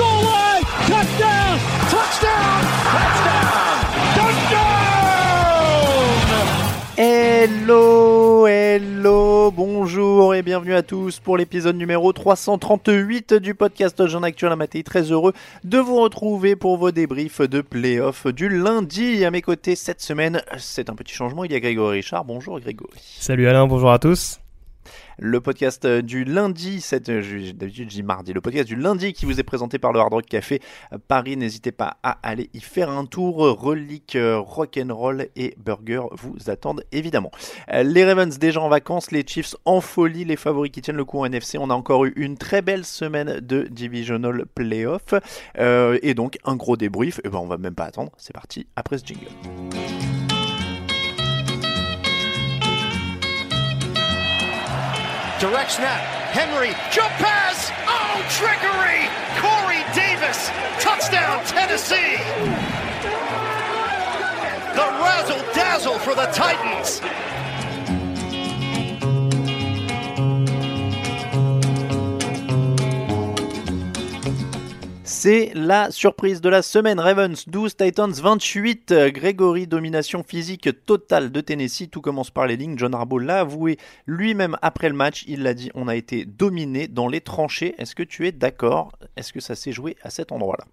goal line. Touchdown. Touchdown. Touchdown. Touchdown. Hello, hello, bonjour et bienvenue à tous pour l'épisode numéro 338 du podcast Jean Actuel Maté. Très heureux de vous retrouver pour vos débriefs de playoff du lundi. À mes côtés cette semaine, c'est un petit changement, il y a Grégory Richard. Bonjour Grégory. Salut Alain, bonjour à tous. Le podcast du lundi, cette, d'habitude je dis mardi, le podcast du lundi qui vous est présenté par le Hard Rock Café Paris. N'hésitez pas à aller y faire un tour. Relique, rock'n'roll et burger vous attendent évidemment. Les Ravens déjà en vacances, les Chiefs en folie, les favoris qui tiennent le coup en NFC. On a encore eu une très belle semaine de divisional playoff euh, et donc un gros débrief. Et ben on va même pas attendre, c'est parti après ce jingle. Direct snap. Henry. Jump pass. Oh, trickery. Corey Davis. Touchdown, Tennessee. The razzle dazzle for the Titans. C'est la surprise de la semaine. Ravens 12, Titans 28. Grégory, domination physique totale de Tennessee. Tout commence par les lignes. John Harbaugh l'a avoué lui-même après le match. Il l'a dit, on a été dominé dans les tranchées. Est-ce que tu es d'accord? Est-ce que ça s'est joué à cet endroit-là?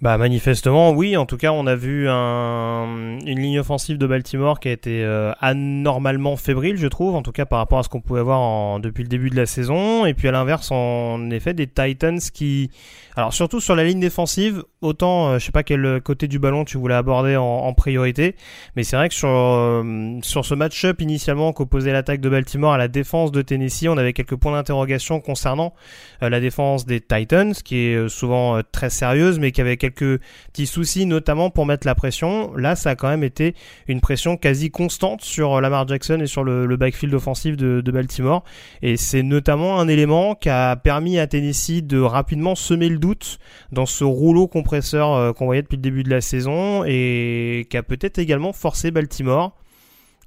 Bah manifestement oui, en tout cas on a vu un, une ligne offensive de Baltimore qui a été euh, anormalement fébrile je trouve, en tout cas par rapport à ce qu'on pouvait voir depuis le début de la saison, et puis à l'inverse en effet des Titans qui, alors surtout sur la ligne défensive, autant euh, je sais pas quel côté du ballon tu voulais aborder en, priorité, mais c'est vrai que sur, euh, sur ce match-up initialement qu'opposait l'attaque de Baltimore à la défense de Tennessee, on avait quelques points d'interrogation concernant la défense des Titans, qui est souvent très sérieuse, mais qui avait quelques petits soucis, notamment pour mettre la pression. Là, ça a quand même été une pression quasi constante sur Lamar Jackson et sur le, le backfield offensif de, de, Baltimore. Et c'est notamment un élément qui a permis à Tennessee de rapidement semer le doute dans ce rouleau compresseur euh, qu'on voyait depuis le début de la saison et qui a peut-être également forcé Baltimore,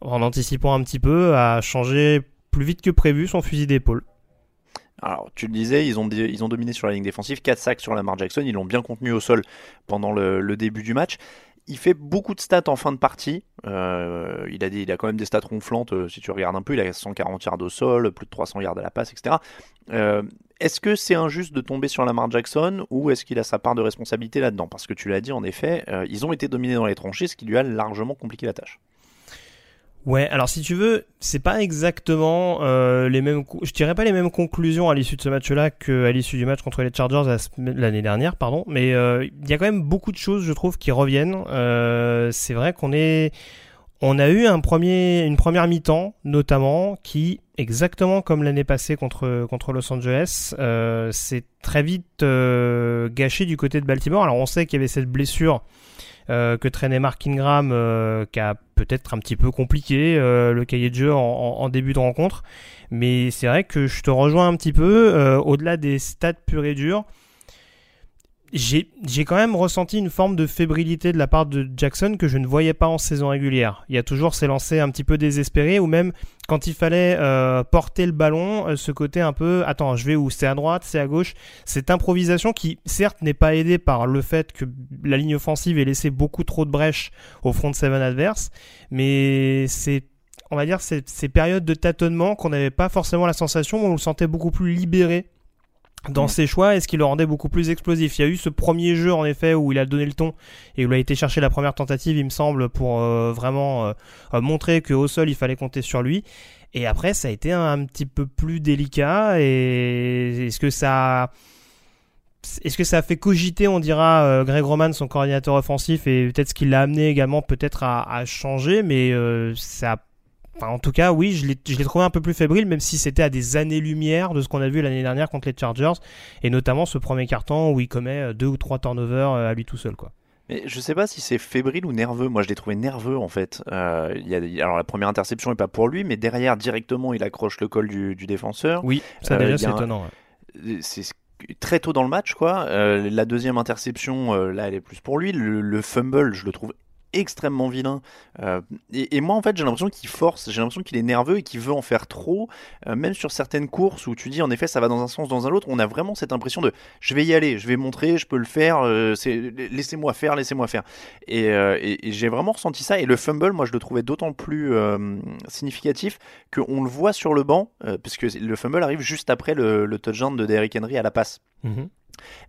en anticipant un petit peu, à changer plus vite que prévu son fusil d'épaule. Alors, tu le disais, ils ont, dominé sur la ligne défensive, 4 sacs sur Lamar Jackson, ils l'ont bien contenu au sol pendant le, début du match. Il fait beaucoup de stats en fin de partie. Euh, il, a des, il a quand même des stats ronflantes, euh, si tu regardes un peu. Il a 140 yards au sol, plus de 300 yards à la passe, etc. est-ce que c'est injuste de tomber sur Lamar Jackson ou est-ce qu'il a sa part de responsabilité là-dedans? Parce que tu l'as dit, en effet, euh, ils ont été dominés dans les tranchées, ce qui lui a largement compliqué la tâche. Ouais, alors si tu veux, c'est pas exactement euh, les mêmes, je dirais pas les mêmes conclusions à l'issue de ce match-là qu'à l'issue du match contre les Chargers l'année dernière, pardon. Mais il euh, y a quand même beaucoup de choses, je trouve, qui reviennent. C'est vrai qu'on est, on a eu une première mi-temps, notamment, qui exactement comme l'année passée contre contre Los Angeles, c'est très vite gâché du côté de Baltimore. Alors on sait qu'il y avait cette blessure euh, que traînait Mark Ingram, euh, qui a peut-être un petit peu compliqué euh, le cahier de jeu en, en, début de rencontre. Mais c'est vrai que je te rejoins un petit peu, au-delà des stats purs et durs j'ai quand même ressenti une forme de fébrilité de la part de Jackson que je ne voyais pas en saison régulière. Il y a toujours ces lancers un petit peu désespérés ou même quand il fallait euh, porter le ballon, euh, ce côté un peu attends, je vais où? C'est à droite, c'est à gauche. Cette improvisation qui certes n'est pas aidée par le fait que la ligne offensive ait laissé beaucoup trop de brèches au front de seven adverse, mais c'est on va dire ces, périodes de tâtonnement qu'on n'avait pas forcément la sensation on le sentait beaucoup plus libéré dans mm. ses choix et ce qui le rendait beaucoup plus explosif? Il y a eu ce premier jeu en effet où il a donné le ton et où il a été chercher la première tentative, il me semble, pour euh, vraiment euh, euh, montrer qu'au sol il fallait compter sur lui. Et après, ça a été un, petit peu plus délicat. Et est-ce que ça, est-ce que ça a fait cogiter, on dira, Greg Roman, son coordinateur offensif, et peut-être ce qui l'a amené également peut-être à, à, changer, mais ça a en tout cas, oui, je l'ai trouvé un peu plus fébrile, même si c'était à des années-lumière de ce qu'on a vu l'année dernière contre les Chargers, et notamment ce premier carton où il commet euh, deux ou trois turnovers euh, à lui tout seul, quoi. Mais je sais pas si c'est fébrile ou nerveux. Moi, je l'ai trouvé nerveux en fait. Euh, y a, alors la première interception est pas pour lui, mais derrière directement, il accroche le col du, défenseur. Oui, ça déjà c'est étonnant. C'est très tôt dans le match, quoi. la deuxième interception, là, elle est plus pour lui. le, fumble, je le trouve extrêmement vilain. Euh, et, moi, en fait, j'ai l'impression qu'il force, j'ai l'impression qu'il est nerveux et qu'il veut en faire trop. Euh, même sur certaines courses où tu dis, en effet, ça va dans un sens, dans un autre, on a vraiment cette impression de je vais y aller, je vais montrer, je peux le faire, euh, laissez-moi faire, laissez-moi faire. Et, j'ai vraiment ressenti ça. Et le fumble, moi, je le trouvais d'autant plus significatif qu'on le voit sur le banc, puisque le fumble arrive juste après le, le touchdown de Derrick Henry à la passe.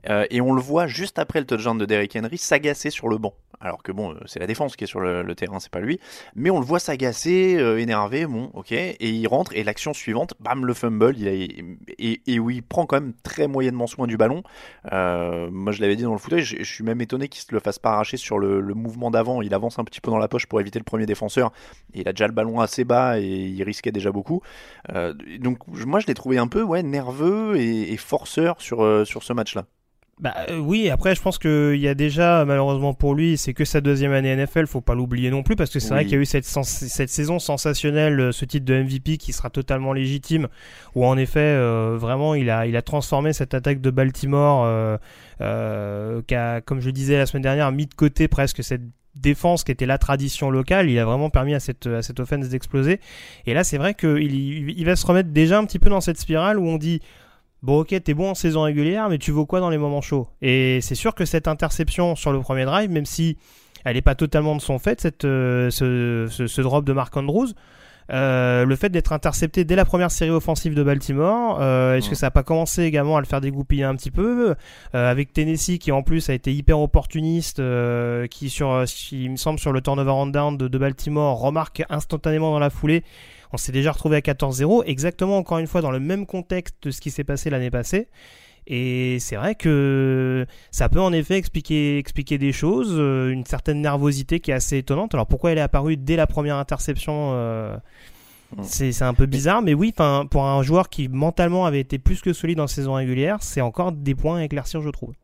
Euh, et on le voit juste après le touchdown de Derrick Henry s'agacer sur le banc. Alors que bon, euh, c'est la défense qui est sur le, terrain, c'est pas lui. Mais on le voit s'agacer, euh, énervé, bon, ok. Et il rentre, et l'action suivante, bam, le fumble. Il et, et, où il prend quand même très moyennement soin du ballon. moi, je l'avais dit dans le fauteuil, je, suis même étonné qu'il se le fasse pas arracher sur le, mouvement d'avant. Il avance un petit peu dans la poche pour éviter le premier défenseur. Et il a déjà le ballon assez bas et il risquait déjà beaucoup. donc, moi, je l'ai trouvé un peu ouais, nerveux et, et forceur sur, sur ce match-là. Bah euh, oui, après je pense qu'il y a déjà malheureusement pour lui, c'est que sa deuxième année NFL, faut pas l'oublier non plus parce que c'est vrai qu'il y a eu cette, cette saison sensationnelle, euh, ce titre de MVP qui sera totalement légitime, où en effet euh, vraiment il a il a transformé cette attaque de Baltimore, euh, qui a comme je disais la semaine dernière mis de côté presque cette défense qui était la tradition locale, il a vraiment permis à cette, à cette offense d'exploser. Et là, c'est vrai qu'il il va se remettre déjà un petit peu dans cette spirale où on dit bon ok t'es bon en saison régulière mais tu vaux quoi dans les moments chauds? Et c'est sûr que cette interception sur le premier drive même si elle n'est pas totalement de son fait cette, euh, ce, ce, drop de Mark Andrews euh, le fait d'être intercepté dès la première série offensive de Baltimore, euh, est-ce que ça n'a pas commencé également à le faire dégoupiller un petit peu? Avec Tennessee qui en plus a été hyper opportuniste, qui sur, il me semble sur le turnover on down de, de Baltimore remarque instantanément dans la foulée on s'est déjà retrouvé à 14-0, exactement encore une fois dans le même contexte de ce qui s'est passé l'année passée. Et c'est vrai que ça peut en effet expliquer, expliquer des choses, euh, une certaine nervosité qui est assez étonnante. Alors pourquoi elle est apparue dès la première interception euh, mm. c'est un peu bizarre, mais oui, pour un joueur qui mentalement avait été plus que solide en saison régulière, c'est encore des points à éclaircir, je trouve.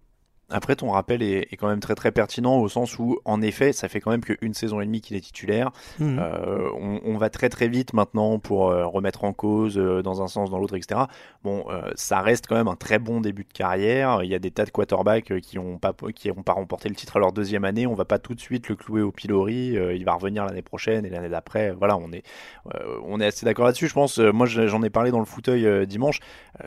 Après, ton rappel est, quand même très très pertinent au sens où, en effet, ça fait quand même qu'une saison et demie qu'il est titulaire. Mhm. Euh, on, va très très vite maintenant pour euh, remettre en cause euh, dans un sens, dans l'autre, etc. Bon, ça reste quand même un très bon début de carrière. Il y a des tas de quarterbacks qui n'ont pas qui ont pas remporté le titre à leur deuxième année. On va pas tout de suite le clouer au pilori. il va revenir l'année prochaine et l'année d'après. Voilà, on est on est assez d'accord là-dessus. Je pense. moi, j'en ai parlé dans le fauteuil dimanche.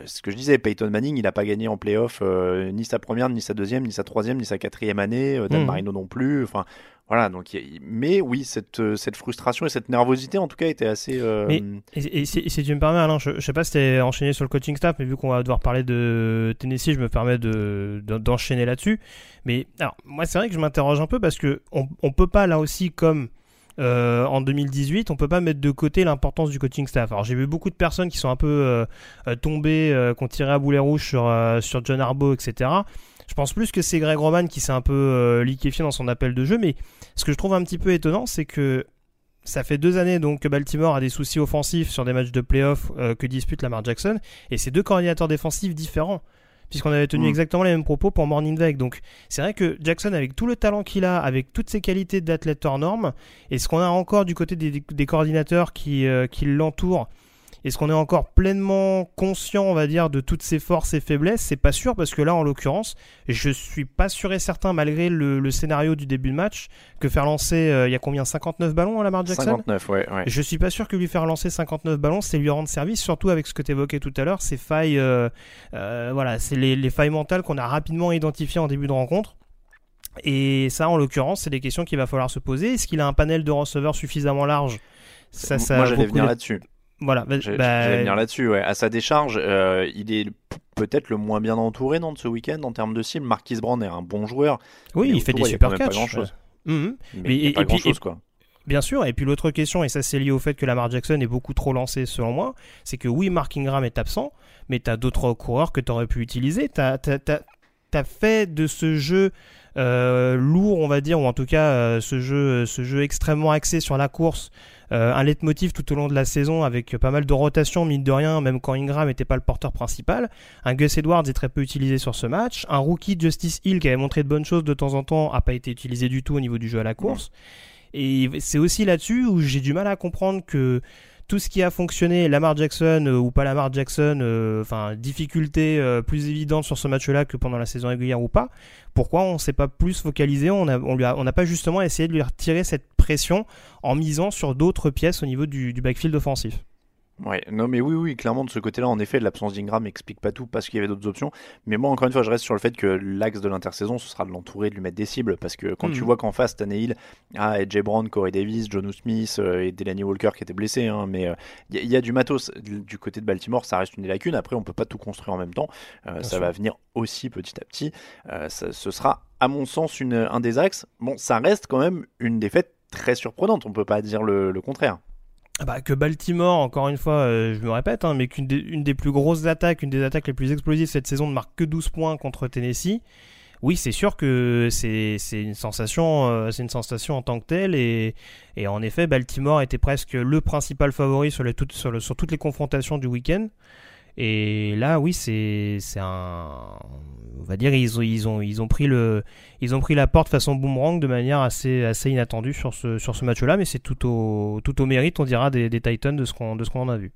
ce que je disais, Peyton Manning, il n'a pas gagné en playoff ni sa première ni sa deuxième ni sa troisième, ni sa quatrième année, euh, Dan hmm. Marino non plus. Enfin, voilà, donc, mais oui, cette, euh, cette frustration et cette nervosité, en tout cas, était assez. Euh, mais, et, si, tu me permets, Alain, je, sais pas si t'es enchaîné sur le coaching staff, mais vu qu'on va devoir parler de Tennessee, je me permets de, d'enchaîner là-dessus. Mais alors, moi, c'est vrai que je m'interroge un peu parce que on, on peut pas là aussi comme euh, en 2018, on peut pas mettre de côté l'importance du coaching staff. Alors j'ai vu beaucoup de personnes qui sont un peu euh, euh, tombées, qui ont tiré à boulet rouge sur, sur John Harbaugh, etc. Je pense plus que c'est Greg Roman qui s'est un peu liquéfié dans son appel de jeu, mais ce que je trouve un petit peu étonnant, c'est que ça fait deux années donc que Baltimore a des soucis offensifs sur des matchs de playoff que dispute Lamar Jackson, et c'est deux coordinateurs défensifs différents. puisqu'on avait tenu Mm. exactement les mêmes propos pour Morning Veil. Donc c'est vrai que Jackson, avec tout le talent qu'il a, avec toutes ses qualités d'athlète hors norme, et ce qu'on a encore du côté des, des coordinateurs qui, euh, qui l'entourent, est-ce qu'on est encore pleinement conscient, on va dire, de toutes ses forces et faiblesses? C'est pas sûr parce que là, en l'occurrence, je suis pas sûr et certain, malgré le, le scénario du début de match, que faire lancer, euh, il y a combien 59 ballons à Lamar Jackson? 59, ouais. ouais. je suis pas sûr que lui faire lancer 59 ballons, c'est lui rendre service, surtout avec ce que tu évoquais tout à l'heure, ces failles, euh, euh, voilà, c'est les, les failles mentales qu'on a rapidement identifiées en début de rencontre. Et ça, en l'occurrence, c'est des questions qu'il va falloir se poser. Est-ce qu'il a un panel de receveurs suffisamment large? Ça, ça Moi, j'allais venir là-dessus. Voilà, bah, bah, J'allais venir là-dessus, ouais. À sa décharge, euh, il est peut-être le moins bien entouré non, de ce week-end en termes de cible. Marquis Brown est un bon joueur. oui, il fait autour, des super pas catchs. grand-chose. Mais et- pas et puis- grand-chose, quoi. Bien sûr, et puis l'autre question, et ça c'est lié au fait que Lamar Jackson est beaucoup trop lancé selon moi, c'est que oui, Mark Ingram est absent, mais tu as d'autres coureurs que tu aurais pu utiliser. Tu as, fait de ce jeu euh, lourd, on va dire, ou en tout cas euh, ce, jeu, ce jeu extrêmement axé sur la course, euh, un leitmotiv tout au long de la saison avec pas mal de rotations, mine de rien, même quand Ingram n'était pas le porteur principal. Un Gus Edwards est très peu utilisé sur ce match. Un rookie Justice Hill qui avait montré de bonnes choses de temps en temps n'a pas été utilisé du tout au niveau du jeu à la course. Et c'est aussi là-dessus où j'ai du mal à comprendre que tout ce qui a fonctionné, Lamar Jackson euh, ou pas Lamar Jackson, euh, enfin difficulté euh, plus évidente sur ce match-là que pendant la saison régulière ou pas. Pourquoi on s'est pas plus focalisé On n'a pas justement essayé de lui retirer cette pression en misant sur d'autres pièces au niveau du backfield offensif? Ouais, non mais oui, oui, clairement de ce côté-là, en effet, l'absence d'Ingram explique pas tout parce qu'il y avait d'autres options. Mais moi, encore une fois, je reste sur le fait que l'axe de l'intersaison, ce sera de l'entourer, de lui mettre des cibles. Parce que quand tu vois qu'en face, Tannehill, ah, AJ Brown, Corey Davis, John Smith euh, et Delaney Walker qui étaient blessés, hein, mais il y, a du matos du côté de Baltimore, ça reste une des lacunes. Après, on peut pas tout construire en même temps. Euh, ça sûr. va venir aussi petit à petit. Euh, ça- ce sera, à mon sens, une, un des axes. Bon, ça reste quand même une défaite très surprenante. On peut pas dire le, le contraire. Ah bah, que Baltimore, encore une fois, euh, je me répète, hein, mais qu'une des, plus grosses attaques, une des attaques les plus explosives cette saison ne marque que 12 points contre Tennessee. Oui, c'est sûr que c'est une sensation, euh, une sensation en tant que telle, et, en effet, Baltimore était presque le principal favori sur toutes les confrontations du week-end. Et là, oui, c'est un, on va dire, ils ont ils ont ils ont pris le, ils ont pris la porte façon boomerang de manière assez assez inattendue sur ce sur ce match-là, mais c'est tout au tout au mérite, on dira, des, Titans de ce qu'on de ce qu'on en a vu.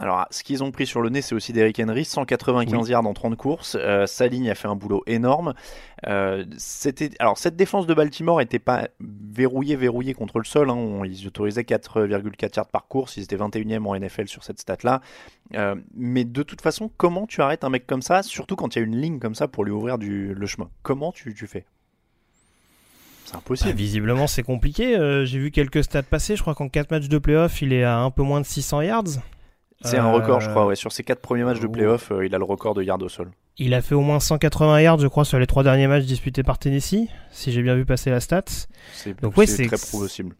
Alors, ce qu'ils ont pris sur le nez, c'est aussi Derrick Henry, 195 yards en 30 courses. Euh, sa ligne a fait un boulot énorme. Euh, c'était, alors, cette défense de Baltimore n'était pas verrouillée, verrouillée contre le sol. hein. On- ils autorisaient 4,4 yards par course. Ils étaient 21e en NFL sur cette stat-là. Euh, mais de toute façon, comment tu arrêtes un mec comme ça, surtout quand il y a une ligne comme ça pour lui ouvrir du, le chemin? Comment tu, tu fais? C'est impossible. Bah, visiblement, c'est compliqué. J'ai vu quelques stats passer. Je crois qu'en 4 matchs de playoff, il est à un peu moins de 600 yards. C'est un record, je Euh, crois. Ouais. Sur ses 4 premiers matchs de oh. playoff, euh, il a le record de yards au sol. Il a fait au moins 180 yards, je crois, sur les trois derniers matchs disputés par Tennessee, si j'ai bien vu passer la stat. C'est Donc ouais, c'est très possible.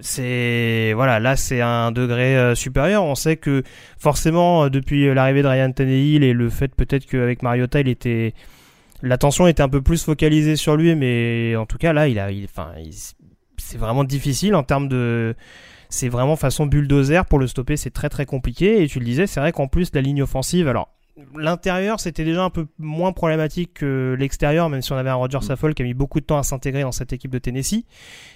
C'est voilà, là c'est un degré euh, supérieur. On sait que forcément euh, depuis l'arrivée de Ryan Tannehill et le fait peut-être qu'avec Mariota, il était l'attention était un peu plus focalisée sur lui, mais en tout cas là, il a, il- enfin, il- c'est vraiment difficile en termes de c'est vraiment façon bulldozer pour le stopper, c'est très très compliqué. Et tu le disais, c'est vrai qu'en plus la ligne offensive, alors l'intérieur c'était déjà un peu moins problématique que l'extérieur, même si on avait un Roger Saffold qui a mis beaucoup de temps à s'intégrer dans cette équipe de Tennessee.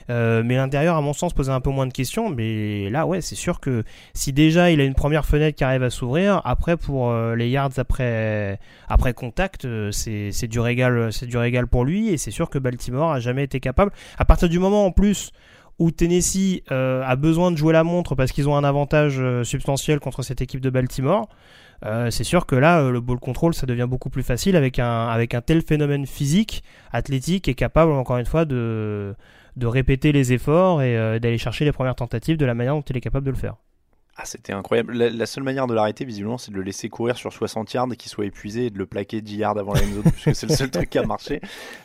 Euh, mais l'intérieur, à mon sens, posait un peu moins de questions. Mais là, ouais, c'est sûr que si déjà il a une première fenêtre qui arrive à s'ouvrir, après pour euh, les yards après après contact, euh, c'est c'est du régal, c'est du régal pour lui. Et c'est sûr que Baltimore a jamais été capable. À partir du moment en plus où Tennessee euh, a besoin de jouer la montre parce qu'ils ont un avantage euh, substantiel contre cette équipe de Baltimore. euh, c'est sûr que là, le ball control, ça devient beaucoup plus facile avec un, avec un tel phénomène physique, athlétique et capable, encore une fois, de, de répéter les efforts et d'aller chercher les premières tentatives de la manière dont il est capable de le faire. Ah, c'était incroyable. La, la seule manière de l'arrêter, visiblement, c'est de le laisser courir sur 60 yards, qu'il soit épuisé et de le plaquer 10 yards avant la end zone, puisque c'est le seul truc qui a marché.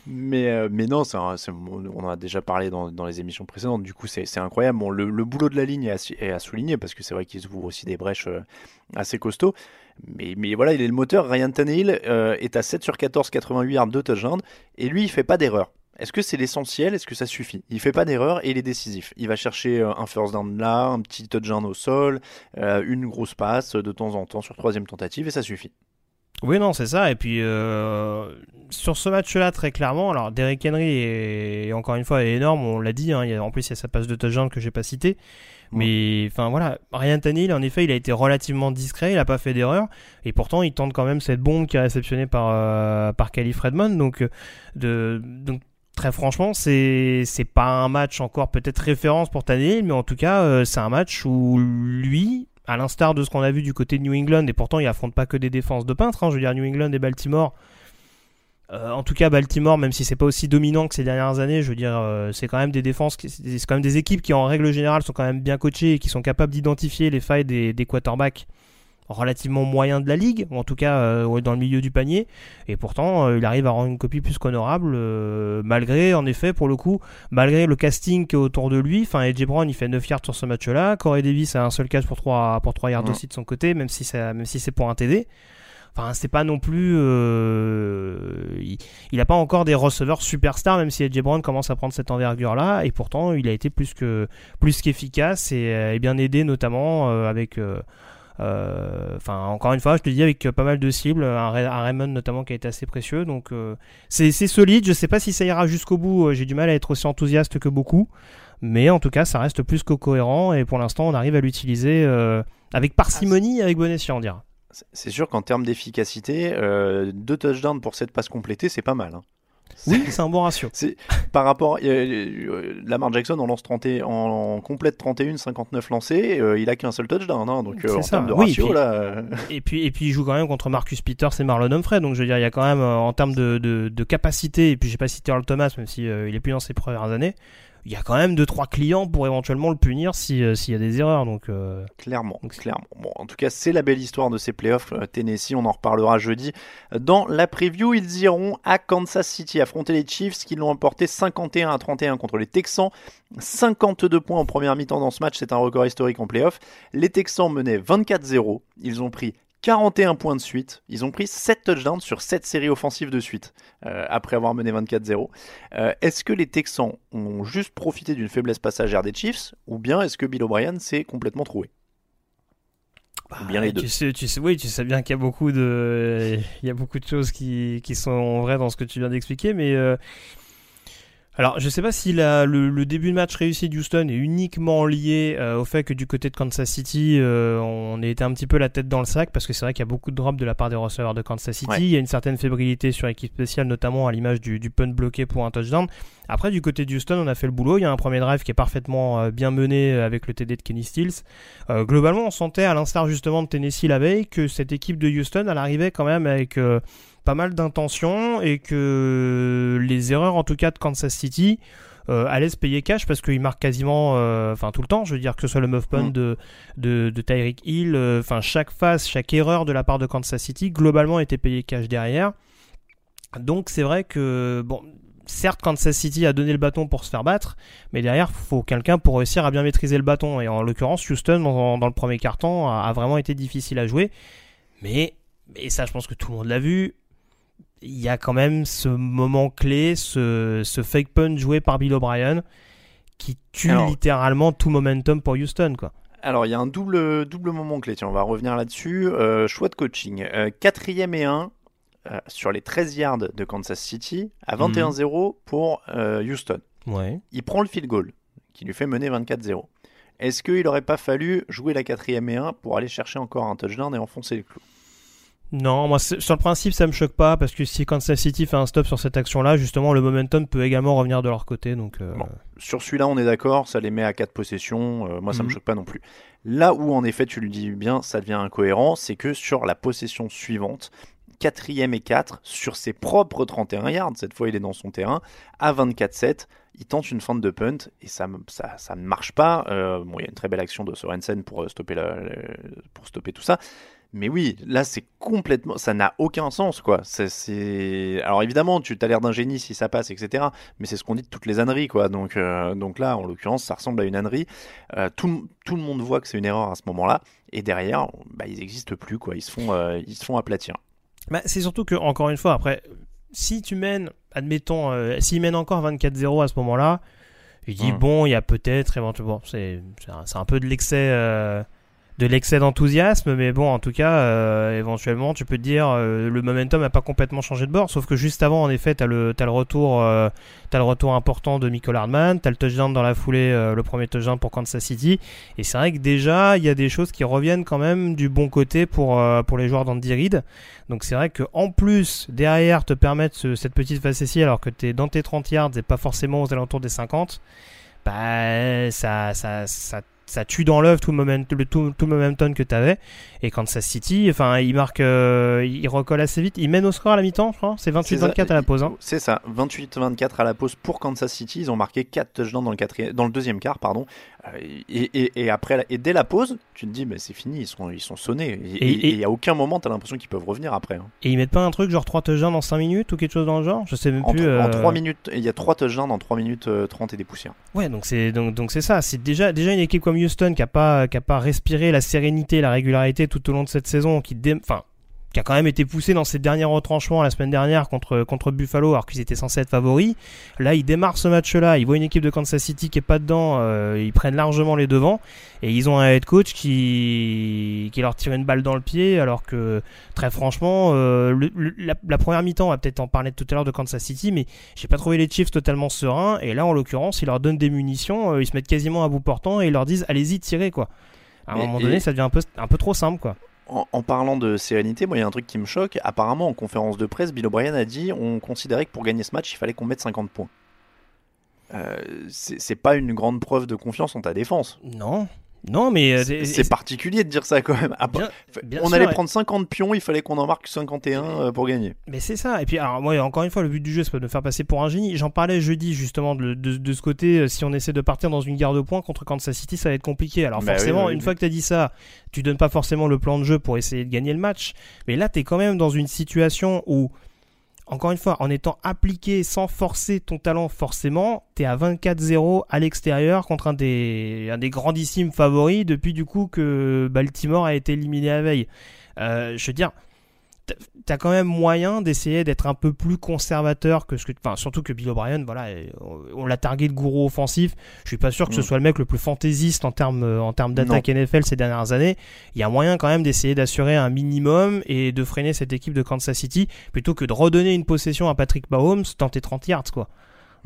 Mais, euh, mais non, un- on en a déjà parlé dans, dans les émissions précédentes. Du coup, c'est incroyable. Bon, le, le boulot de la ligne est à, su- est à souligner, parce que c'est vrai qu'ils ouvrent aussi des brèches euh, assez costauds. Mais, mais voilà, il est le moteur. Ryan Tannehill euh, est à 7 sur 14, 88 yards de touchdown, et lui, il fait pas d'erreur. Est-ce que c'est l'essentiel? Est-ce que ça suffit? Il fait pas d'erreur et il est décisif. Il va chercher euh, un first down là, un petit touchdown au sol, euh, une grosse passe de temps en temps sur troisième tentative et ça suffit. Oui, non, c'est ça. Et puis, euh, sur ce match-là, très clairement, alors Derrick Henry est, encore une fois est énorme, on l'a dit. Hein, il y a, en plus, il y a sa passe de touchdown que j'ai pas cité. Mais enfin voilà, Ryan Tannehill, en effet, il a été relativement discret, il a pas fait d'erreur, et pourtant il tente quand même cette bombe qui est réceptionnée par euh, par Calif Redmond. Donc de donc très franchement, c'est c'est pas un match encore peut-être référence pour Tannehill, mais en tout cas, euh, c'est un match où lui, à l'instar de ce qu'on a vu du côté de New England, et pourtant il affronte pas que des défenses de peintres, hein, je veux dire New England et Baltimore. Euh, en tout cas, Baltimore, même si c'est pas aussi dominant que ces dernières années, je veux dire, euh, c'est quand même des défenses, c'est quand même des équipes qui en règle générale sont quand même bien coachées et qui sont capables d'identifier les failles des, des, quarterbacks relativement moyens de la ligue, ou en tout cas euh, dans le milieu du panier. Et pourtant, il arrive à rendre une copie plus qu'honorable, malgré, en effet, pour le coup, malgré le casting qui est autour de lui. Enfin, Edge Brown, il fait 9 yards sur ce match-là. Corey Davis a un seul catch pour 3, pour 3 yards aussi de son côté, même si, ça, même si c'est pour un TD. Enfin, c'est pas non plus. Euh, il n'a pas encore des receveurs superstars, même si AJ Brown commence à prendre cette envergure-là. Et pourtant, il a été plus que plus qu'efficace et, euh, bien aidé, notamment euh, avec. Enfin, encore une fois, je te dis avec pas mal de cibles, un, Raymond notamment qui a été assez précieux. Donc, c'est solide. Je sais pas si ça ira jusqu'au bout. J'ai du mal à être aussi enthousiaste que beaucoup. Mais en tout cas, ça reste plus que cohérent. Et pour l'instant, on arrive à l'utiliser avec parcimonie, avec bon escient, on dira. C'est sûr qu'en termes d'efficacité, euh, deux touchdowns pour cette passe complétée, c'est pas mal. Hein. Oui, c'est un bon ratio. par rapport, euh, Lamar Jackson en lance 30 en, complète 31, 59 lancés, euh, il a qu'un seul touchdown, hein, donc en termes de ratio et puis, là. Et puis et puis il joue quand même contre Marcus Peters et Marlon Humphrey, donc je veux dire il y a quand même en termes de, de, capacité, et puis j'ai pas cité Earl Thomas même si il est plus dans ses premières années il y a quand même deux trois clients pour éventuellement le punir euh, s'il y a des erreurs. Donc euh, clairement, clairement. Bon, en tout cas, c'est la belle histoire de ces playoffs. Euh, Tennessee, on en reparlera jeudi dans la preview. Ils iront à Kansas City affronter les Chiefs qui l'ont emporté 51 à 31 contre les Texans. 52 points en première mi-temps dans ce match, c'est un record historique en playoffs. Les Texans menaient 24-0. Ils ont pris 41 points de suite. Ils ont pris 7 touchdowns sur 7 séries offensives de suite, euh, après avoir mené 24-0. Euh, est-ce que les Texans ont juste profité d'une faiblesse passagère des Chiefs, ou bien est-ce que Bill O'Brien s'est complètement troué? Bah, bien les deux. Tu sais, tu sais, oui, tu sais bien qu'il y a beaucoup de, il y a beaucoup de choses qui, qui sont vraies dans ce que tu viens d'expliquer, mais euh, alors, je sais pas si la, le, début de match réussi de Houston est uniquement lié euh, au fait que du côté de Kansas City, euh, on était un petit peu la tête dans le sac, parce que c'est vrai qu'il y a beaucoup de drops de la part des receveurs de Kansas City. Il y a une certaine fébrilité sur l'équipe spéciale, notamment à l'image du, du punt bloqué pour un touchdown. Après, du côté de Houston, on a fait le boulot. Il y a un premier drive qui est parfaitement euh, bien mené avec le TD de Kenny Stills. globalement, on sentait, à l'instar justement de Tennessee la veille, que cette équipe de Houston, elle arrivait quand même avec pas mal d'intentions et que les erreurs en tout cas de Kansas City euh, allaient se payer cash parce qu'il marque quasiment euh, enfin tout le temps je veux dire que ce soit le muff punt mm. de, de, de, Tyreek Hill euh, enfin chaque phase chaque erreur de la part de Kansas City globalement était payée cash derrière donc c'est vrai que bon certes Kansas City a donné le bâton pour se faire battre, mais derrière il faut quelqu'un pour réussir à bien maîtriser le bâton. Et en l'occurrence Houston dans, dans, le premier carton a, a, vraiment été difficile à jouer. Mais, et ça je pense que tout le monde l'a vu, il y a quand même ce moment clé, ce, fake punch joué par Bill O'Brien, qui tue littéralement tout momentum pour Houston. Quoi. Alors, il y a un double, double moment clé, tiens, on va revenir là-dessus. Euh, choix de coaching. Euh, quatrième et 1 euh, sur les 13 yards de Kansas City, à 21-0 mhm. pour Houston. Ouais. Il prend le field goal, qui lui fait mener 24-0. Est-ce qu'il n'aurait pas fallu jouer la quatrième et 1 pour aller chercher encore un touchdown et enfoncer les clous non, moi sur le principe ça me choque pas parce que si Kansas City fait un stop sur cette action-là, justement le momentum peut également revenir de leur côté. Donc euh, sur celui-là on est d'accord, ça les met à 4 possessions, euh, moi ça me mhm. choque pas non plus. Là où en effet tu le dis bien, ça devient incohérent, c'est que sur la possession suivante, quatrième et 4 sur ses propres 31 yards, cette fois il est dans son terrain, à 24-7, il tente une feinte de punt et ça, ça, ça ne marche pas. Euh, bon, il y a une très belle action de Sorensen pour stopper, la, pour stopper tout ça. Mais oui, là c'est complètement, ça n'a aucun sens quoi. C'est, alors évidemment, tu as l'air d'un génie si ça passe, etc. Mais c'est ce qu'on dit de toutes les âneries quoi. Donc, euh, donc là, en l'occurrence, ça ressemble à une ânerie. Euh, tout, tout, le monde voit que c'est une erreur à ce moment-là, et derrière, bah, ils n'existent plus quoi. Ils se font, euh, ils se font aplatir. Bah, c'est surtout que encore une fois, après, si tu mènes, admettons, s'ils mènent encore 24-0 à ce moment-là, il dit hmm. bon, il y a peut-être éventuellement, c'est, c'est un, un, peu de l'excès de l'excès d'enthousiasme, mais bon, en tout cas, euh, éventuellement, tu peux te dire, euh, le momentum n'a pas complètement changé de bord, sauf que juste avant, en effet, t'as le, as le retour, euh, le retour important de Michael Hardman, t'as le touchdown dans la foulée, euh, le premier touchdown pour Kansas City, et c'est vrai que déjà, il y a des choses qui reviennent quand même du bon côté pour, euh, pour les joueurs d'Andy Reid. Donc c'est vrai que en plus, derrière, te permettre ce- cette petite facétie alors que t'es dans tes 30 yards et pas forcément aux alentours des 50, bah, ça, ça, ça, ça tue dans l'œuf tout le moment, le, tout, tout le momentum que tu avais. Et Kansas City, enfin, il marque, euh, il recolle assez vite. Il mène au score à la mi-temps, je crois. C'est C'est ça. 28-24 à la pause. hein. C'est ça, 28-24 à la pause pour Kansas City. Ils ont marqué 4 touchdowns dans le, quatrième, dans le deuxième quart, pardon. Euh, Et, et, et après, et dès la pause, tu te dis, mais c'est fini, ils sont, ils sont sonnés. Et Et- à aucun moment, tu as l'impression qu'ils peuvent revenir après. hein. Et ils mettent pas un truc genre 3 touchdowns en 5 minutes ou quelque chose dans le genre? Je sais même En, plus. en euh, 3 minutes, il y a 3 touchdowns en 3 minutes euh, 30 et des poussières. Ouais, donc c'est donc donc c'est ça. C'est déjà déjà une équipe comme Houston qui a pas qui a pas respiré la sérénité, la régularité tout au long de cette saison, qui dé- enfin qui a quand même été poussé dans ses derniers retranchements la semaine dernière contre contre Buffalo alors qu'ils étaient censés être favoris. Là, ils démarrent ce match-là, ils voient une équipe de Kansas City qui est pas dedans, euh, ils prennent largement les devants et ils ont un head coach qui qui leur tire une balle dans le pied alors que très franchement euh, le- le- la, la première mi-temps, on va peut-être en parler tout à l'heure de Kansas City, mais j'ai pas trouvé les Chiefs totalement sereins et là en l'occurrence ils leur donnent des munitions, euh, ils se mettent quasiment à bout portant et ils leur disent allez-y tirez quoi. À un Mais- moment et- donné ça devient un peu, un peu trop simple quoi. En, parlant de sérénité, moi, il y a un truc qui me choque. Apparemment, en conférence de presse, Bill O'Brien a dit on considérait que pour gagner ce match, il fallait qu'on mette 50 points. Euh, c'est pas une grande preuve de confiance en ta défense. Non, non mais euh, C'est particulier de dire ça quand même. Après, Bien- bien on sûr, allait ouais. prendre 50 pions, il fallait qu'on en marque 51 euh, pour gagner. Mais c'est ça. Et puis, alors, moi, encore une fois, le but du jeu, c'est pas de me faire passer pour un génie. J'en parlais jeudi, justement, de, de, de ce côté. euh, Si on essaie de partir dans une guerre de points contre Kansas City, ça va être compliqué. Alors, Bah oui, forcément, oui, une fois que tu as dit ça, tu donnes pas forcément le plan de jeu pour essayer de gagner le match. Mais là, tu es quand même dans une situation où, encore une fois, en étant appliqué sans forcer ton talent forcément, tu es à 24-0 à l'extérieur contre un des, grandissimes favoris depuis du coup que Baltimore a été éliminé à veille. Euh, je veux dire, t'as- quand même moyen d'essayer d'être un peu plus conservateur que ce que, enfin surtout que Bill O'Brien, voilà, on, on l'a targué de gourou offensif. Je suis pas sûr que ce Mm. soit le mec le plus fantaisiste en termes en termes d'attaque NFL ces dernières années. Il y a moyen quand même d'essayer d'assurer un minimum et de freiner cette équipe de Kansas City plutôt que de redonner une possession à Patrick Mahomes tes 30 yards quoi.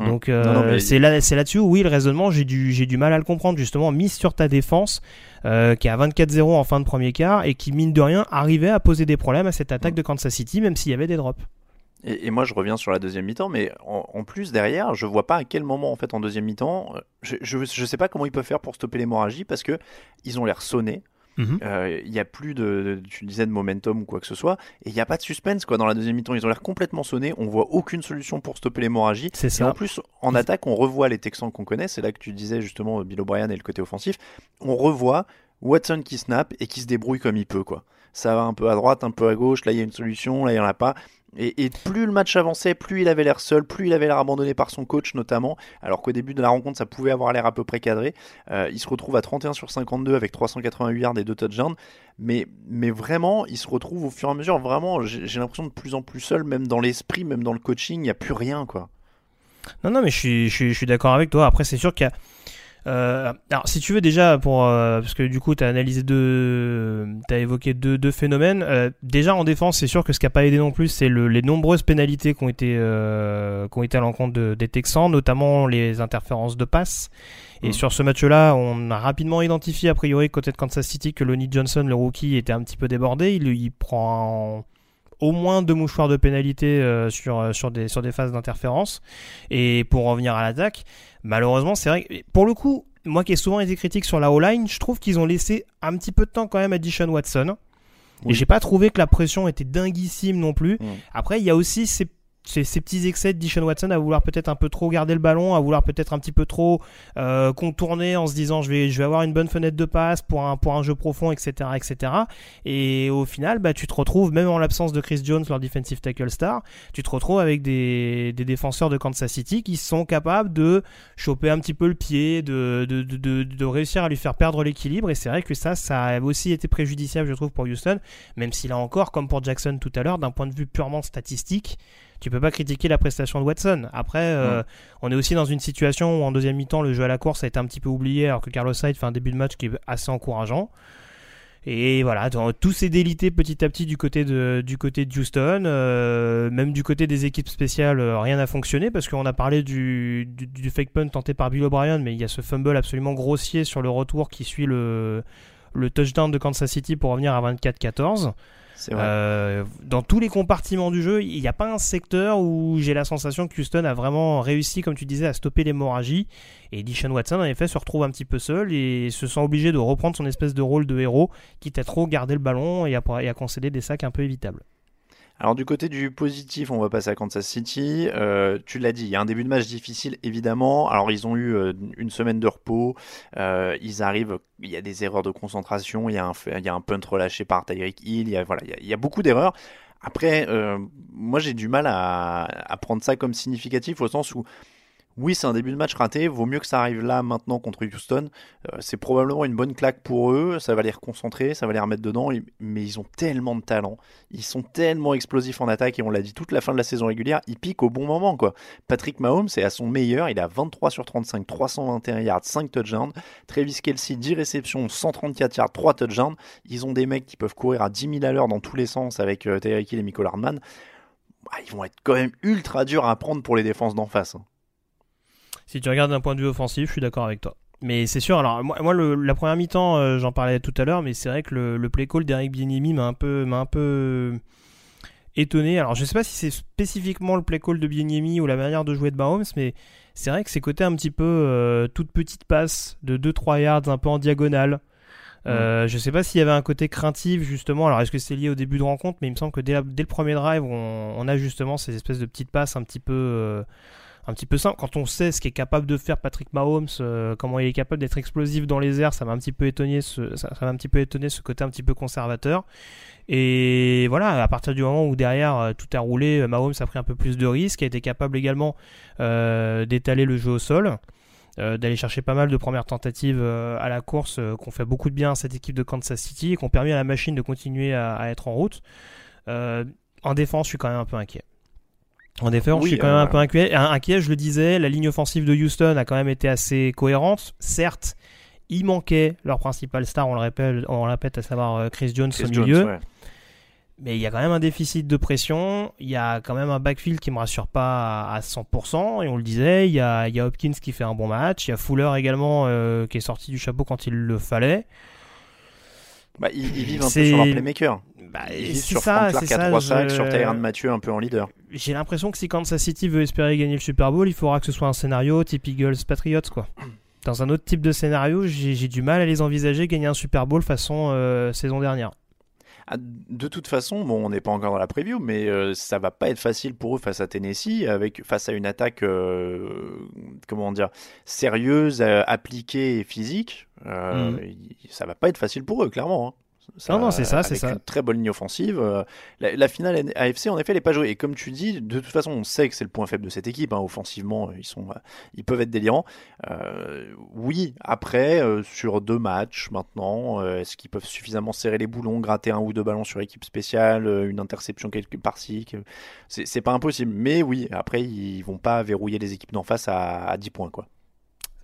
Mm. Donc euh, mais- c'est là c'est là-dessus où oui le raisonnement j'ai du j'ai du mal à le comprendre justement mise sur ta défense euh, qui est à 24-0 en fin de premier quart et qui mine de rien arrivait à poser des problèmes à cette attaque de Kansas City même s'il y avait des drops. Et, et moi, je reviens sur la deuxième mi-temps, mais en, en plus, derrière, je vois pas à quel moment, en fait, en deuxième mi-temps, euh, je, je, je sais pas comment ils peuvent faire pour stopper l'hémorragie parce que ils ont l'air sonnés. Mhm. Euh, Il y a plus de, de- tu disais, de momentum ou quoi que ce soit, et il n'y a pas de suspense quoi dans la deuxième mi-temps. Ils ont l'air complètement sonnés. On voit aucune solution pour stopper l'hémorragie. C'est Et ça. en plus, en attaque, on revoit les Texans qu'on connaît. C'est là que tu disais justement Bill O'Brien et le côté offensif. On revoit Watson qui snap et qui se débrouille comme il peut quoi. Ça va un peu à droite, un peu à gauche. Là, il y a une solution. Là, il y en a pas. Et, plus le match avançait, plus il avait l'air seul, plus il avait l'air abandonné par son coach notamment, alors qu'au début de la rencontre ça pouvait avoir l'air à peu près cadré. Euh, il se retrouve à 31 sur 52 avec 388 yards et 2 touchdowns, mais, mais vraiment il se retrouve au fur et à mesure, vraiment j'ai j'ai l'impression de plus en plus seul, même dans l'esprit, même dans le coaching, il n'y a plus rien quoi. Non, non, mais je suis, je suis, je suis d'accord avec toi. Après, c'est sûr qu'il y a. euh, alors, si tu veux déjà, pour, euh, parce que du coup, tu as analysé deux. Tu as évoqué deux, deux phénomènes. Euh, déjà, en défense, c'est sûr que ce qui n'a pas aidé non plus, c'est le, les nombreuses pénalités qui ont été, qui ont été à l'encontre de- des Texans, notamment les interférences de passe. Et Mm. sur ce match-là, on a rapidement identifié, a priori, côté de Kansas City, que Lonnie Johnson, le rookie, était un petit peu débordé. Il, il prend au moins deux mouchoirs de pénalité euh, sur, sur, des, sur des phases d'interférence. Et pour revenir à l'attaque, malheureusement, c'est vrai que pour le coup, moi qui ai souvent été critique sur la O-line, je trouve qu'ils ont laissé un petit peu de temps quand même à Dishon Watson. Oui. Et j'ai pas trouvé que la pression était dinguissime non plus. Mm. Après, il y a aussi ces, ces, petits excès de Dishon Watson à vouloir peut-être un peu trop garder le ballon, à vouloir peut-être un petit peu trop euh, contourner en se disant je vais, je vais avoir une bonne fenêtre de passe pour un, pour un jeu profond, etc., etc. Et au final, bah, tu te retrouves, même en l'absence de Chris Jones, leur defensive tackle star, tu te retrouves avec des, des défenseurs de Kansas City qui sont capables de choper un petit peu le pied, de, de, de, de, réussir à lui faire perdre l'équilibre. Et c'est vrai que ça, ça a aussi été préjudiciable, je trouve, pour Houston, même si là encore, comme pour Jackson tout à l'heure, d'un point de vue purement statistique, tu peux pas critiquer la prestation de Watson. Après, euh, on est aussi dans une situation où en deuxième mi-temps, le jeu à la course a été un petit peu oublié, alors que Carlos Hyde fait un début de match qui est assez encourageant. Et voilà, tout s'est délité petit à petit du côté de, du côté de Houston. euh, même du côté des équipes spéciales, euh, rien n'a fonctionné parce qu'on a parlé du, du, du fake punt tenté par Bill O'Brien, mais il y a ce fumble absolument grossier sur le retour qui suit le, le touchdown de Kansas City pour revenir à 24-14. Euh, dans tous les compartiments du jeu, il n'y a pas un secteur où j'ai la sensation que Houston a vraiment réussi, comme tu disais, à stopper l'hémorragie. Et Deshaun Watson, en effet, se retrouve un petit peu seul et se sent obligé de reprendre son espèce de rôle de héros, quitte à trop garder le ballon et à, et à concéder des sacs un peu évitables. Alors du côté du positif, on va passer à Kansas City. Euh, tu l'as dit, il y a un début de match difficile évidemment. Alors ils ont eu euh, une semaine de repos. Euh, ils arrivent, il y a des erreurs de concentration. Il y a un, punt relâché par Tyreek Hill. Il y a beaucoup d'erreurs. Après, moi j'ai du mal à prendre ça comme significatif au sens où oui, c'est un début de match raté. Vaut mieux que ça arrive là maintenant contre Houston. Euh, c'est probablement une bonne claque pour eux. Ça va les reconcentrer, ça va les remettre dedans. Mais ils ont tellement de talent. Ils sont tellement explosifs en attaque. Et on l'a dit toute la fin de la saison régulière, ils piquent au bon moment. quoi. Patrick Mahomes est à son meilleur. Il a 23 sur 35, 321 yards, 5 touchdowns. Travis Kelsey, 10 réceptions, 134 yards, 3 touchdowns. Ils ont des mecs qui peuvent courir à 10 000 à l'heure dans tous les sens avec euh, Hill et Michael Hardman. Bah, ils vont être quand même ultra durs à prendre pour les défenses d'en face. hein. Si tu regardes d'un point de vue offensif, je suis d'accord avec toi. Mais c'est sûr, alors moi, moi, le- la première mi-temps, euh, j'en parlais tout à l'heure, mais c'est vrai que le, le play call d'Eric Bieniemy m'a un peu, m'a un peu étonné. Alors je sais pas si c'est spécifiquement le play call de Bieniemy ou la manière de jouer de Mahomes, mais c'est vrai que c'est côté un petit peu euh, toute petite passe de 2-3 yards un peu en diagonale. Euh, Je sais pas s'il y avait un côté craintif justement. Alors est-ce que c'est lié au début de rencontre? Mais il me semble que dès, la- dès le premier drive, on, on a justement ces espèces de petites passes un petit peu, euh, un petit peu simples. Quand on sait ce qu'est capable de faire Patrick Mahomes, euh, comment il est capable d'être explosif dans les airs, ça m'a un petit peu étonné. Ce, ça, un petit peu étonné ce côté un petit peu conservateur. Et voilà, à partir du moment où derrière euh, tout a roulé, euh, Mahomes a pris un peu plus de risques, a été capable également d'étaler le jeu au sol d'aller chercher pas mal de premières tentatives à la course euh, qui ont fait beaucoup de bien à cette équipe de Kansas City et qui ont permis à la machine de continuer à, être en route. En défense, je suis quand même un peu inquiet. En Oui, je suis quand même euh, un peu inquiet. Inquiet, je le disais, la ligne offensive de Houston a quand même été assez cohérente. Certes, il manquait leur principal star, on le répète, on le répète à savoir euh, Chris Jones Chris au Jones, milieu. ouais. Mais il y a quand même un déficit de pression. Il y a quand même un backfield qui me rassure pas à à 100%. Et on le disait, il y a, il y a Hopkins qui fait un bon match. Il y a Fuller également euh, qui est sorti du chapeau quand il le fallait. Bah, ils, ils vivent un peu sur leur playmaker. Bah, sur ça, Frank Clark c'est à ça, 3 je- sur Tyrann Mathieu un peu en leader. J'ai l'impression que si Kansas City veut espérer gagner le Super Bowl, il faudra que ce soit un scénario type Eagles Patriots quoi. Dans un autre type de scénario, j'ai du mal à les envisager gagner un Super Bowl façon euh, saison dernière. Ah, De toute façon, bon, on n'est pas encore dans la preview, mais euh, ça va pas être facile pour eux face à Tennessee, avec face à une attaque, euh, comment dire, sérieuse, euh, appliquée et physique. Il- Ça va pas être facile pour eux, clairement. hein. Non, non, c'est ça, c'est avec ça. Une très bonne ligne offensive. euh, La, la finale AFC, en effet, elle n'est pas jouée. Et comme tu dis, de toute façon, on sait que c'est le point faible de cette équipe. hein. Offensivement, ils sont, euh, ils peuvent être délirants. Euh, oui, après, euh, sur deux matchs maintenant, euh, est-ce qu'ils peuvent suffisamment serrer les boulons, gratter un ou deux ballons sur équipe spéciale, euh, une interception quelque par-ci C'est c'est pas impossible. Mais oui, après, ils vont pas verrouiller les équipes d'en face à, à 10 points, quoi.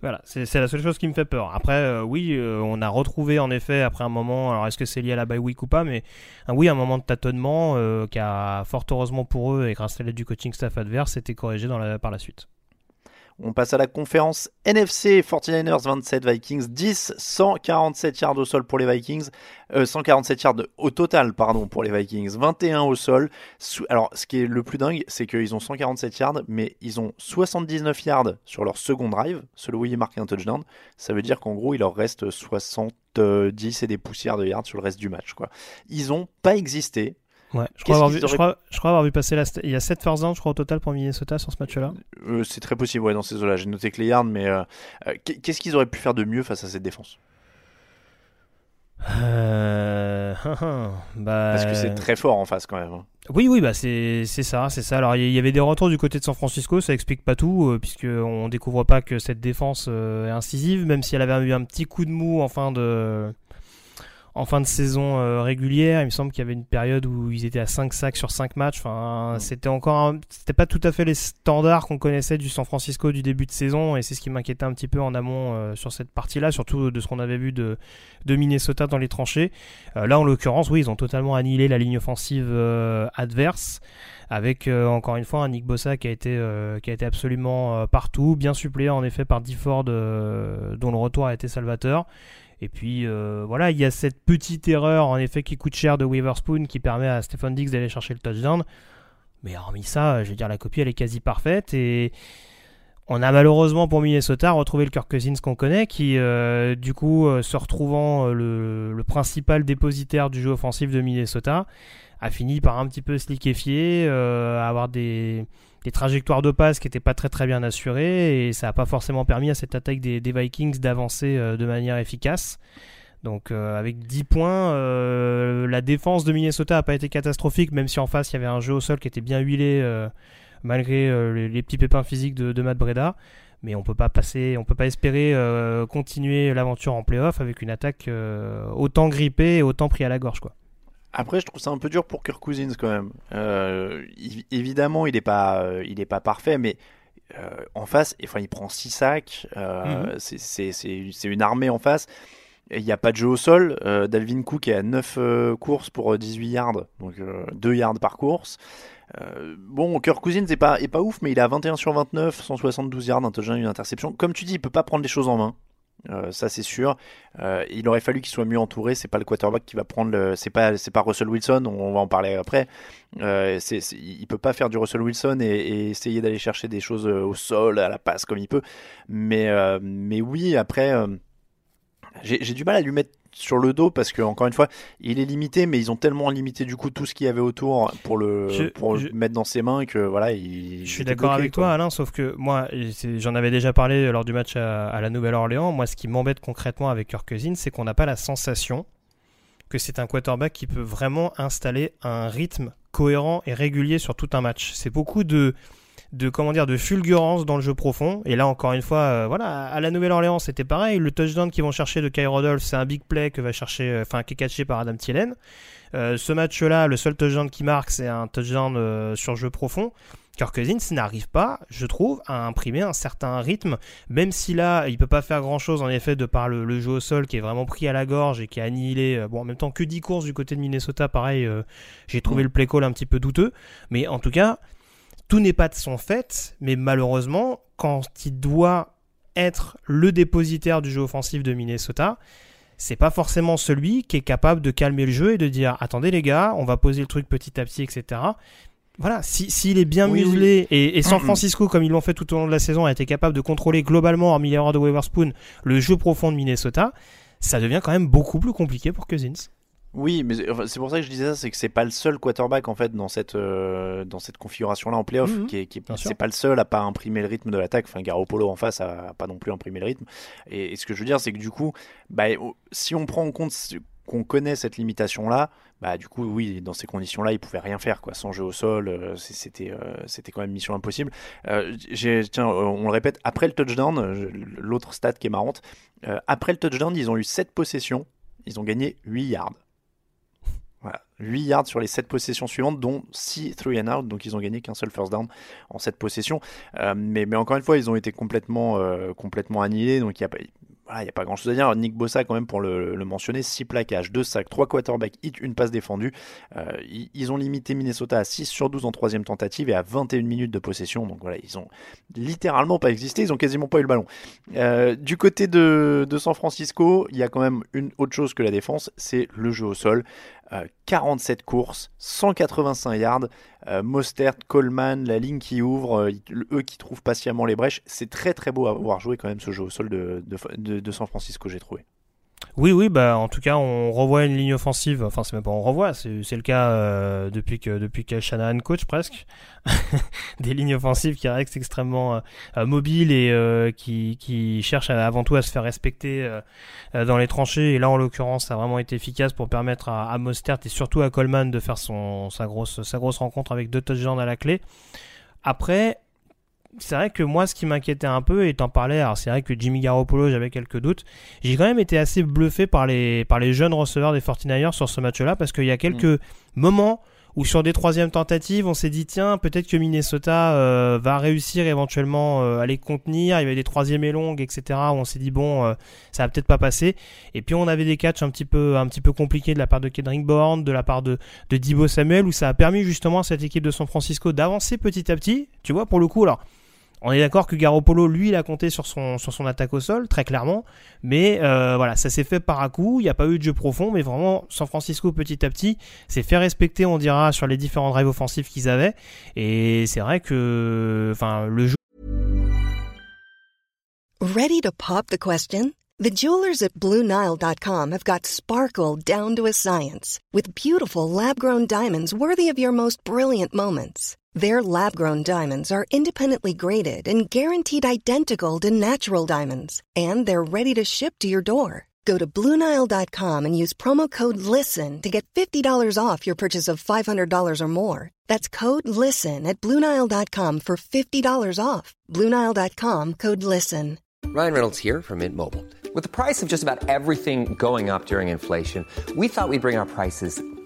Voilà, c'est la seule chose qui me fait peur. Après, euh, oui, euh, on a retrouvé en effet après un moment, alors est-ce que c'est lié à la bye week ou pas, mais ah oui, un moment de tâtonnement euh, qui a fort heureusement pour eux et grâce à l'aide du coaching staff adverse, été corrigé par la suite. On passe à la conférence NFC 49ers 27 Vikings 10 147 yards au sol pour les Vikings euh, 147 yards au total pardon pour les Vikings 21 au sol. Alors ce qui est le plus dingue c'est qu'ils ont 147 yards mais ils ont 79 yards sur leur second drive celui où ils marquent un touchdown. Ça veut dire qu'en gros il leur reste 70 et des poussières de yards sur le reste du match ils ont pas existé Ouais, je crois, avoir vu, je, crois, je crois avoir vu passer la. st- Il y a 7 first down, je crois, au total pour Minnesota sur ce match-là. Euh, c'est très possible ouais, dans ces eaux-là j'ai noté que les yards mais euh, euh, qu'est-ce qu'ils auraient pu faire de mieux face à cette défense? Euh... bah... Parce que c'est très fort en face quand même. hein. Oui, oui, bah c'est c'est ça, c'est ça. Alors il y- il y avait des retours du côté de San Francisco, ça explique pas tout, euh, puisque on découvre pas que cette défense euh, est incisive, même si elle avait eu un petit coup de mou en fin de en fin de saison euh, régulière. Il me semble qu'il y avait une période où ils étaient à 5 sacs sur 5 matchs. Enfin, Mm. c'était encore, c'était pas tout à fait les standards qu'on connaissait du San Francisco du début de saison, et c'est ce qui m'inquiétait un petit peu en amont euh, sur cette partie-là, surtout de ce qu'on avait vu de, de Minnesota dans les tranchées. Euh, là, en l'occurrence, oui, ils ont totalement annihilé la ligne offensive euh, adverse. Avec euh, encore une fois un Nick Bossa qui a été, euh, qui a été absolument euh, partout, bien suppléé en effet par Difford euh, dont le retour a été salvateur. Et puis euh, voilà, il y a cette petite erreur en effet qui coûte cher de Weaverspoon qui permet à Stephen Diggs d'aller chercher le touchdown. Mais hormis ça, je veux dire, la copie elle est quasi parfaite et on a malheureusement pour Minnesota retrouvé le Kirk Cousins qu'on connaît qui euh, du coup euh, se retrouvant euh, le, le principal dépositaire du jeu offensif de Minnesota a fini par un petit peu se liquéfier, euh, avoir des, des trajectoires de passe qui n'étaient pas très très bien assurées et ça n'a pas forcément permis à cette attaque des, Vikings d'avancer euh, de manière efficace. Donc euh, avec 10 points, euh, la défense de Minnesota n'a pas été catastrophique, même si en face il y avait un jeu au sol qui était bien huilé malgré les, petits pépins physiques de, Matt Breda. Mais on peut pas passer, on peut pas espérer continuer l'aventure en playoff avec une attaque autant grippée et autant pris à la gorge quoi. Après, je trouve ça un peu dur pour Kirk Cousins quand même. Euh, évidemment, il n'est pas, euh, il est pas parfait, mais euh, en face, enfin, il prend 6 sacs. euh, Mhm. c'est- une armée en face. Il n'y a pas de jeu au sol. Dalvin Cook est à 9 euh, courses pour euh, 18 yards, donc 2 yards par course. Bon, Kirk Cousins n'est pas, est pas ouf, mais il à 21 sur 29, 172 yards, un touchdown, une interception. Comme tu dis, il peut pas prendre les choses en main. Euh, ça c'est sûr. Euh, il aurait fallu qu'il soit mieux entouré. C'est pas le quarterback qui va prendre le. C'est pas c'est pas Russell Wilson. On va en parler après. Euh, il peut pas faire du Russell Wilson et, essayer d'aller chercher des choses au sol, à la passe comme il peut. Mais mais oui après. j'ai du mal à lui mettre sur le dos parce que encore une fois il est limité mais ils ont tellement limité du coup tout ce qu'il y avait autour pour le Je- pour je- le mettre dans ses mains que voilà il Je suis d'accord avec quoi. toi, Alain, sauf que moi, j'en avais déjà parlé lors du match à, à la Nouvelle-Orléans. Moi, ce qui m'embête concrètement avec Kirk Cousins, c'est qu'on n'a pas la sensation que c'est un quarterback qui peut vraiment installer un rythme cohérent et régulier sur tout un match. C'est beaucoup de de comment dire de fulgurance dans le jeu profond. Et là encore une fois euh, voilà à la Nouvelle-Orléans c'était pareil. Le touchdown qu'ils vont chercher de Kyle Rodolph c'est un big play que va chercher euh, enfin qui est catché par Adam Thielen. Euh, ce match là le seul touchdown qui marque c'est un touchdown euh, sur jeu profond. Kirk Cousins n'arrive pas, je trouve, à imprimer un certain rythme, même si là, il peut pas faire grand chose en effet de par le, le jeu au sol qui est vraiment pris à la gorge et qui a annihilé, bon, en même temps que 10 courses du côté de Minnesota, pareil, euh, j'ai trouvé le play call un petit peu douteux, mais en tout cas, tout n'est pas de son fait, mais malheureusement, quand il doit être le dépositaire du jeu offensif de Minnesota, c'est pas forcément celui qui est capable de calmer le jeu et de dire attendez les gars, on va poser le truc petit à petit, etc. Voilà, si- s'il est bien Oui, muselé et, et San. Francisco, comme ils l'ont fait tout au long de la saison, a été capable de contrôler globalement, hormis l'erreur de Weaverspoon, le jeu profond de Minnesota, ça devient quand même beaucoup plus compliqué pour Cousins. Oui, mais c'est- pour ça que je disais ça, c'est que c'est pas le seul quarterback en fait dans cette euh, dans cette configuration-là en playoff, Mhm. qui est, qui c'est pas le seul à pas imprimer le rythme de l'attaque. Enfin, Garoppolo en face a, a pas non plus imprimé le rythme. Et, et ce que je veux dire, c'est que du coup, bah, si on prend en compte qu'on connaît cette limitation-là, bah du coup, oui, dans ces conditions-là, il pouvait rien faire quoi, sans jeu au sol. euh, c'était euh, c'était quand même mission impossible. Euh, tiens, on le répète, après le touchdown, l'autre stat qui est marrante, après le touchdown, ils ont eu 7 possessions, ils ont gagné 8 yards. Voilà, 8 yards sur les 7 possessions suivantes, dont 6 three and out, donc ils ont gagné qu'un seul first down en 7 possessions. Euh, mais, mais encore une fois, ils ont été complètement, euh, complètement annihilés, donc il n'y a pas. Voilà, a pas grand chose à dire. Nick Bossa, quand même, pour le, mentionner, 6 plaquages, 2 sacs, 3 quarterbacks hit, une passe défendue. Euh, ils, ont limité Minnesota à 6 sur 12 en troisième tentative et à 21 minutes de possession. Donc voilà, ils ont littéralement pas existé, ils ont quasiment pas eu le ballon. Euh, du côté de San Francisco, il y a quand même une autre chose que la défense, c'est le jeu au sol. Euh, 47 courses, 185 yards, euh, Mostert, Coleman, la ligne qui ouvre, euh, eux qui trouvent patiemment les brèches. C'est très très beau à voir jouer quand même ce jeu au sol de- de San Francisco, j'ai trouvé. Oui, oui, bah en tout cas, on revoit une ligne offensive. Enfin, c'est même pas on revoit, c'est le cas euh, depuis que depuis que Shanahan coach presque. Des lignes offensives qui restent extrêmement euh, euh, mobiles et euh, qui qui cherchent avant tout à se faire respecter euh, euh, dans les tranchées. Et là, en l'occurrence, ça a vraiment été efficace pour permettre à, à Mostert et surtout à Coleman de faire son sa grosse sa grosse rencontre avec deux touchdowns à la clé. Après, c'est vrai que moi, ce qui m'inquiétait un peu, et t'en parlais, alors c'est vrai que Jimmy Garoppolo, j'avais quelques doutes. J'ai quand même été assez bluffé par les, par les jeunes receveurs des 49ers sur ce match-là, parce qu'il y a quelques Mm. moments où sur des troisièmes tentatives, on s'est dit, tiens, peut-être que Minnesota euh, va réussir éventuellement euh, à les contenir. Il y avait des troisièmes et longues, etc., où on s'est dit, bon, euh, ça va peut-être pas passer. Et puis on avait des catchs un petit peu, un petit peu compliqués de la part de Kendrick Bourne, de la part de, de Dibo Samuel, où ça a permis justement à cette équipe de San Francisco d'avancer petit à petit. Tu vois, pour le coup, alors, on est d'accord que Garoppolo, lui, il a compté sur son, attaque au sol, très clairement. Mais euh, voilà, ça s'est fait par à coup. Il n'y a pas eu de jeu profond, mais vraiment, San Francisco, petit à petit, s'est fait respecter, on dira, sur les différents drives offensifs qu'ils avaient. Et c'est vrai que, enfin, le jeu. Ready to pop the question? The jewelers at BlueNile.com have got sparkle down to a science with beautiful lab grown diamonds worthy of your most brilliant moments. Their lab grown diamonds are independently graded and guaranteed identical to natural diamonds, and they're ready to ship to your door. Go to BlueNile.com and use promo code LISTEN to get $50 off your purchase of $500 or more. That's code LISTEN at BlueNile.com for $50 off. BlueNile.com code LISTEN. Ryan Reynolds here from Mint Mobile. With the price of just about everything going up during inflation, we thought we'd bring our prices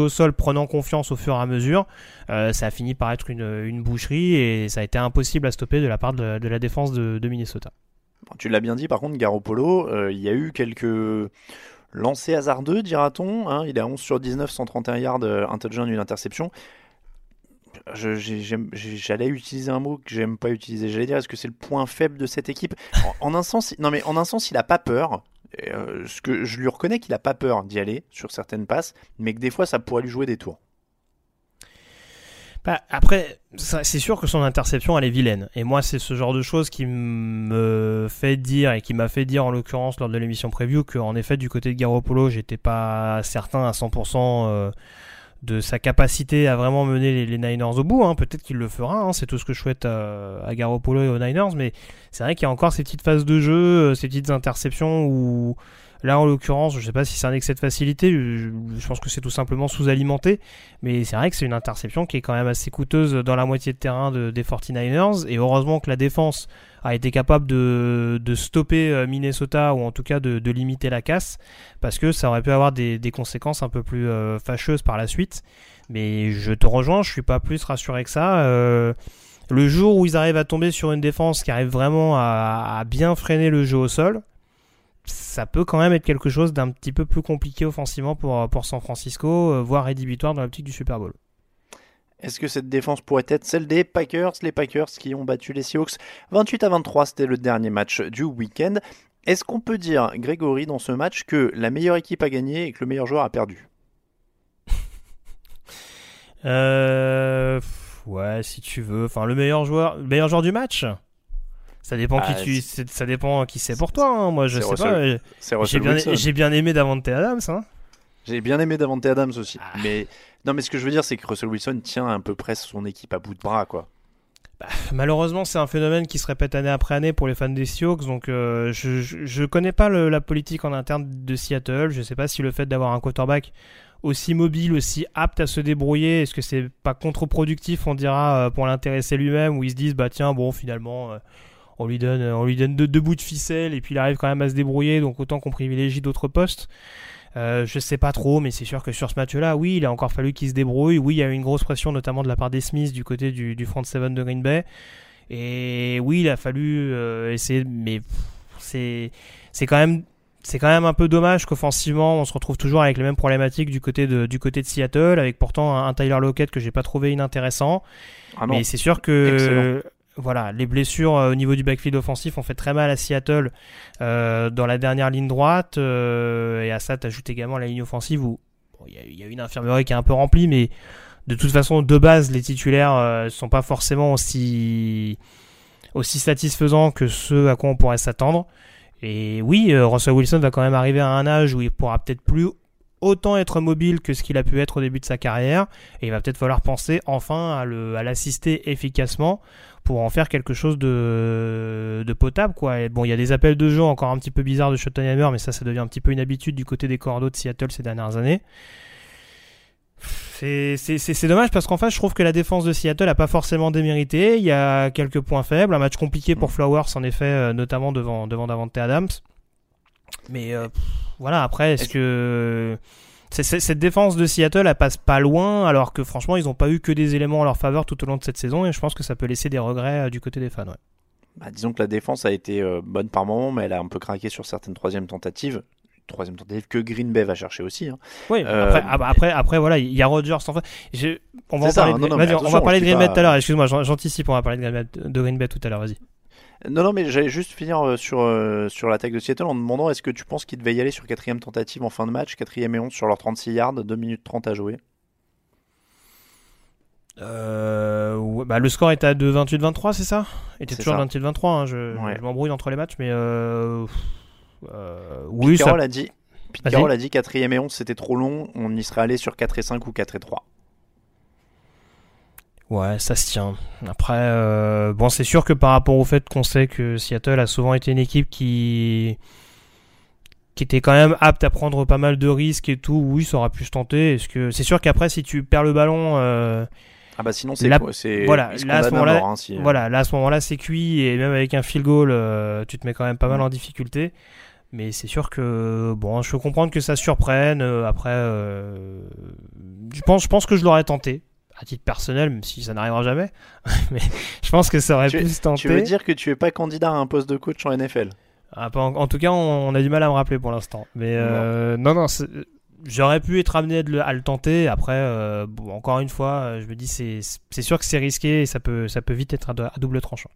au sol prenant confiance au fur et à mesure, euh, ça a fini par être une, une boucherie et ça a été impossible à stopper de la part de, la défense de, Minnesota. Tu l'as bien dit, par contre, Garoppolo, euh, il y a eu quelques lancers hasardeux, dira-t-on. hein. il est à 11 sur 19, 131 yards, un touchdown, une interception. J'allais utiliser un mot que j'aime pas utiliser. J'allais dire, est-ce que c'est le point faible de cette équipe? En, en un sens, non mais en un sens, il a pas peur. Euh, je lui reconnais qu'il a pas peur d'y aller sur certaines passes, mais que des fois, ça pourrait lui jouer des tours. Bah, après, c'est sûr que son interception, elle est vilaine. Et moi, c'est ce genre de choses qui me fait dire, et qui m'a fait dire en l'occurrence lors de l'émission preview, qu'en effet, du côté de Garoppolo, j'étais pas certain à 100% euh, de sa capacité à vraiment mener les, Niners au bout. hein. Peut-être qu'il le fera, hein. c'est tout ce que je souhaite à, à Garoppolo et aux Niners. Mais c'est vrai qu'il y a encore ces petites phases de jeu, euh, ces petites interceptions où. Là, en l'occurrence, je sais pas si c'est un excès de facilité, je, pense que c'est tout simplement sous-alimenté, mais c'est vrai que c'est une interception qui est quand même assez coûteuse dans la moitié de terrain de- des 49ers, et heureusement que la défense a été capable de, stopper euh, Minnesota, ou en tout cas de, limiter la casse, parce que ça aurait pu avoir des, conséquences un peu plus euh, fâcheuses par la suite. Mais je te rejoins, je suis pas plus rassuré que ça. Euh, le jour où ils arrivent à tomber sur une défense qui arrive vraiment à, bien freiner le jeu au sol, ça peut quand même être quelque chose d'un petit peu plus compliqué offensivement pour, pour San Francisco, voire rédhibitoire dans l'optique du Super Bowl. Est-ce que cette défense pourrait être celle des Packers? Les Packers qui ont battu les Seahawks 28 à 23, c'était le dernier match du week-end. Est-ce qu'on peut dire, Grégory, dans ce match, que la meilleure équipe a gagné et que le meilleur joueur a perdu? Euh, ouais, si tu veux. Enfin, le meilleur joueur, le meilleur joueur du match? Ça dépend Ah, qui tu, c'est- c'est- ça dépend qui c'est pour toi. hein. Moi, je sais Russell- pas. bien, j'ai bien aimé Davante Adams. Hein. J'ai bien aimé Davante Adams aussi. Ah. Mais non, mais ce que je veux dire, c'est que Russell Wilson tient à peu près son équipe à bout de bras, quoi. Malheureusement, c'est un phénomène qui se répète année après année pour les fans des Seahawks. Donc, euh, je, je, connais pas la politique en interne de Seattle. Je sais pas si le fait d'avoir un quarterback aussi mobile, aussi apte à se débrouiller, est-ce que c'est pas contre-productif, on dira, euh, pour l'intéresser lui-même, où ils se disent, bah tiens, bon, finalement, euh, on lui donne, on lui donne deux bouts de ficelle et puis il arrive quand même à se débrouiller, donc autant qu'on privilégie d'autres postes. Euh, je sais pas trop, mais c'est sûr que sur ce match-là, oui, il a encore fallu qu'il se débrouille. Oui, il y a eu une grosse pression, notamment de la part des Smiths du côté du, du front seven de Green Bay. Et oui, il a fallu euh, essayer, mais c'est c'est quand même c'est quand même un peu dommage qu'offensivement on se retrouve toujours avec les mêmes problématiques du côté de du côté de Seattle, avec pourtant un, un Tyler Lockett que j'ai pas trouvé inintéressant. Ah non. mais c'est sûr que Excellent. Voilà, les blessures euh, au niveau du backfield offensif ont fait très mal à Seattle euh, dans la dernière ligne droite. euh, et à ça, t'ajoutes également la ligne offensive où il y, a- une infirmerie qui est un peu remplie, mais de toute façon, de base, les titulaires euh, sont pas forcément aussi aussi satisfaisants que ceux à quoi on pourrait s'attendre. Et oui, Russell Wilson va quand même arriver à un âge où il pourra peut-être plus autant être mobile que ce qu'il a pu être au début de sa carrière. Et il va peut-être falloir penser enfin à, l'assister efficacement pour en faire quelque chose de, de potable. Quoi. Et bon, il y a des appels de jeu encore un petit peu bizarres de Schottenheimer, mais ça, ça devient un petit peu une habitude du côté des cordeaux de Seattle ces dernières années. C'est, dommage parce qu'en fait, je trouve que la défense de Seattle n'a pas forcément démérité. Il y a quelques points faibles. Un match compliqué pour Flowers, en effet, euh, notamment devant, devant Davante Adams. Mais euh, voilà, après, est-ce que. cette défense de Seattle, elle passe pas loin, alors que franchement, ils n'ont pas eu que des éléments en leur faveur tout au long de cette saison, et je pense que ça peut laisser des regrets euh, du côté des fans. Ouais. Bah, disons que la défense a été bonne par moment, mais elle a un peu craqué sur certaines troisième tentatives troisième tentative que Green Bay va chercher aussi. Hein. Oui, euh, après, ah bah, après, après, voilà, il y a Rodgers. Enfin, on va, parler, de, on va parler de Green Bay tout à l'heure. Excuse-moi, j'anticipe, on va parler de Green, Bay, de Green Bay tout à l'heure, vas-y. Non, non, mais j'allais juste finir euh, sur, euh, sur l'attaque de Seattle en demandant est-ce que tu penses qu'il devait y aller sur quatrième tentative en fin de match, quatrième et 11 sur leurs 36 yards, 2 minutes 30 à jouer? Euh, bah, le score était à 28-23, c'est ça? Il était toujours 28-23, hein, je, je m'embrouille entre les matchs, mais euh, euh, oui, Pete Carroll a dit, Pete a dit 4 et 11 c'était trop long, on y serait allé sur 4 et 5 ou 4 et 3. Ouais, ça se tient. Après, euh, bon, c'est sûr que par rapport au fait qu'on sait que Seattle a souvent été une équipe qui qui était quand même apte à prendre pas mal de risques et tout, oui, ça aura pu se tenter. Est-ce que c'est sûr qu'après, si tu perds le ballon, euh, ah bah sinon c'est voilà là à ce moment-là, hein, voilà là à ce moment-là c'est cuit et même avec un field goal, tu te mets quand même pas mal en difficulté. Mais c'est sûr que bon, je peux comprendre que ça surprenne. Euh, après, euh, je pense, je pense que je l'aurais tenté à titre personnel, même si ça n'arrivera jamais. mais je pense que ça aurait pu se tenter. Tu veux dire que tu es pas candidat à un poste de coach en NFL ah, en, tout cas, on, a du mal à me rappeler pour l'instant. Mais euh, non, non, j'aurais pu être amené à le tenter. Après, encore une fois, je me dis c'est sûr que c'est risqué et ça peut ça peut vite être à double tranchant.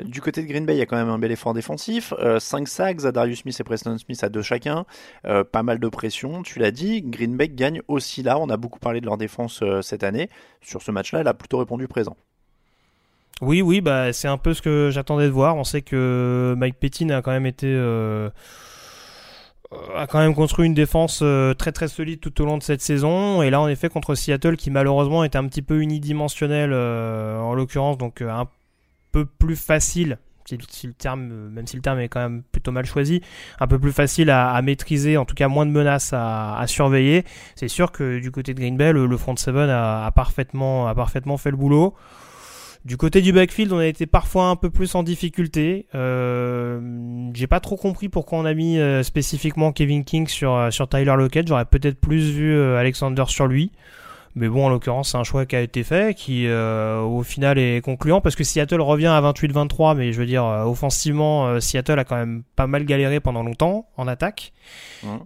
Du côté de Green Bay, il y a quand même un bel effort défensif. 5 euh, sacks à Darius Smith et Preston Smith à deux chacun. Euh, pas mal de pression, tu l'as dit. Green Bay gagne aussi là. On a beaucoup parlé de leur défense euh, cette année. Sur ce match-là, elle a plutôt répondu présent. Oui, oui, bah, c'est un peu ce que j'attendais de voir. On sait que Mike Pettin a quand même été a quand même construit une défense très très solide tout au long de cette saison. Et là, en effet, contre Seattle, qui malheureusement était un petit peu unidimensionnel en l'occurrence, donc un peu plus facile terme, même si le terme est quand même plutôt mal choisi, un peu plus facile à, maîtriser, en tout cas moins de menaces à, surveiller. C'est sûr que du côté de Green le, front seven a, parfaitement, a parfaitement fait le boulot. Du côté du backfield, on a été parfois un peu plus en difficulté. Euh, J'ai pas trop compris pourquoi on a mis euh, spécifiquement Kevin King sur, euh, sur Tyler Lockett. J'aurais peut-être plus vu euh, Alexander sur lui. Mais bon, en l'occurrence, c'est un choix qui a été fait, qui euh, au final est concluant, parce que Seattle revient à 28-23, mais je veux dire, euh, offensivement, euh, Seattle a quand même pas mal galéré pendant longtemps en attaque.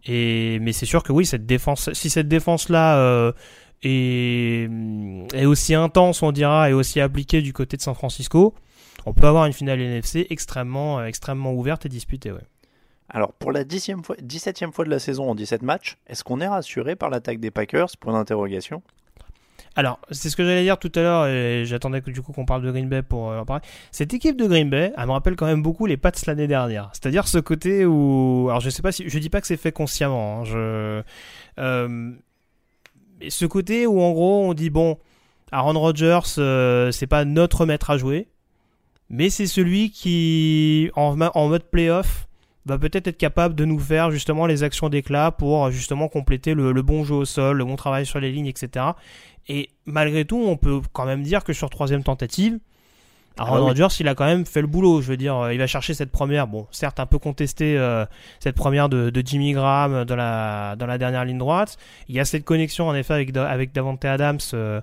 Et mais c'est sûr que oui, cette défense, si cette défense-là est, est aussi intense, on dira, et aussi appliquée du côté de San Francisco, on peut avoir une finale NFC extrêmement, extrêmement ouverte et disputée. Ouais. Alors, pour la 10e fois, 17e fois de la saison en 17 matchs, est-ce qu'on est rassuré par l'attaque des Packers? Point d'interrogation. Alors, c'est ce que j'allais dire tout à l'heure, et j'attendais que du coup qu'on parle de Green Bay pour euh, en parler. Cette équipe de Green Bay, elle me rappelle quand même beaucoup les Pats l'année dernière. C'est-à-dire ce côté où, alors je sais pas si, je dis pas que c'est fait consciemment. Hein, euh, ce côté où en gros on dit bon, Aaron Rodgers, euh, c'est pas notre maître à jouer, mais c'est celui qui en, en mode playoff va peut-être être capable de nous faire justement les actions d'éclat pour justement compléter le, bon jeu au sol, le bon travail sur les lignes, etc. Et malgré tout, on peut quand même dire que sur troisième tentative, Aaron ah Rodgers, il a quand même fait le boulot. Je veux dire, euh, il va chercher cette première, bon, certes un peu contestée, euh, cette première de, Jimmy Graham dans la, dans la dernière ligne droite. Il y a cette connexion en effet avec, avec Davante Adams euh,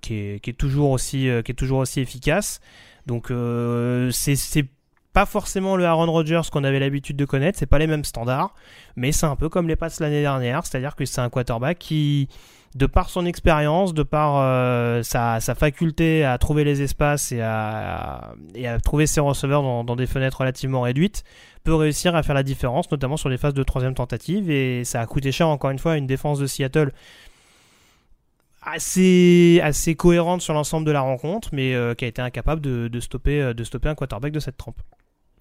qui, est, qui, est, toujours aussi, qui est toujours aussi efficace. Donc c'est pas forcément le Aaron Rodgers qu'on avait l'habitude de connaître, c'est pas les mêmes standards, mais c'est un peu comme les Pats l'année dernière, c'est-à-dire que c'est un quarterback qui, de par son expérience, de par euh, sa, faculté à trouver les espaces et à, trouver ses receveurs dans, des fenêtres relativement réduites, peut réussir à faire la différence, notamment sur les phases de troisième tentative, et ça a coûté cher encore une fois à une défense de Seattle assez, cohérente sur l'ensemble de la rencontre, mais euh, qui a été incapable stopper, de stopper un quarterback de cette trempe.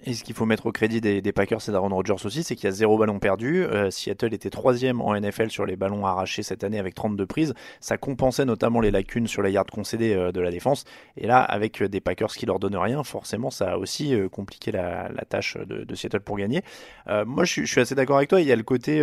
Et ce qu'il faut mettre au crédit des, des Packers et d'Aaron Rodgers aussi, c'est qu'il y a zéro ballon perdu. Euh, Seattle était troisième en NFL sur les ballons arrachés cette année avec 32 prises. Ça compensait notamment les lacunes sur les yards concédés euh, de la défense. Et là, avec euh, des Packers qui leur donnent rien, forcément, ça a aussi euh, compliqué la, la tâche de, de, Seattle pour gagner. Moi, je suis, je suis assez d'accord avec toi. Il y a le côté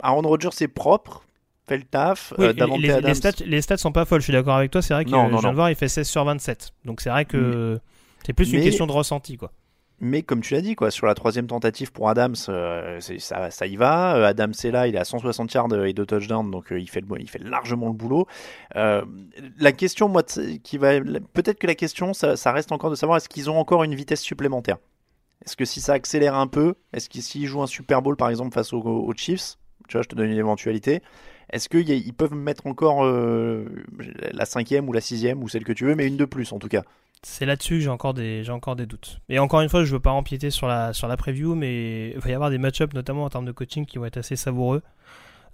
Aaron Rodgers, c'est propre fait le taf. Oui, euh, les, les, stats, les stats sont pas folles, je suis d'accord avec toi. C'est vrai que non, non, je viens de voir, il fait 16 sur 27. Donc c'est vrai que c'est plus une mais, question de ressenti. quoi. Mais comme tu l'as dit, quoi, sur la troisième tentative pour Adams, euh, ça, ça y va. Euh, Adams est là, il est à 160 yards et deux touchdowns, donc euh, il, fait le, il fait largement le boulot. la question, moi, qui va, peut-être que la question, ça, ça reste encore de savoir est-ce qu'ils ont encore une vitesse supplémentaire? Est-ce que si ça accélère un peu, est-ce qu'ils s'ils jouent un Super Bowl par exemple face aux, aux Chiefs, tu vois, je te donne une éventualité. Est-ce qu'ils peuvent mettre encore euh, la cinquième ou la sixième ou celle que tu veux, mais une de plus en tout cas? C'est là-dessus que j'ai encore, des, j'ai encore des doutes. Et encore une fois, je ne veux pas empiéter sur la, sur la preview, mais il va y avoir des match-ups, notamment en termes de coaching, qui vont être assez savoureux.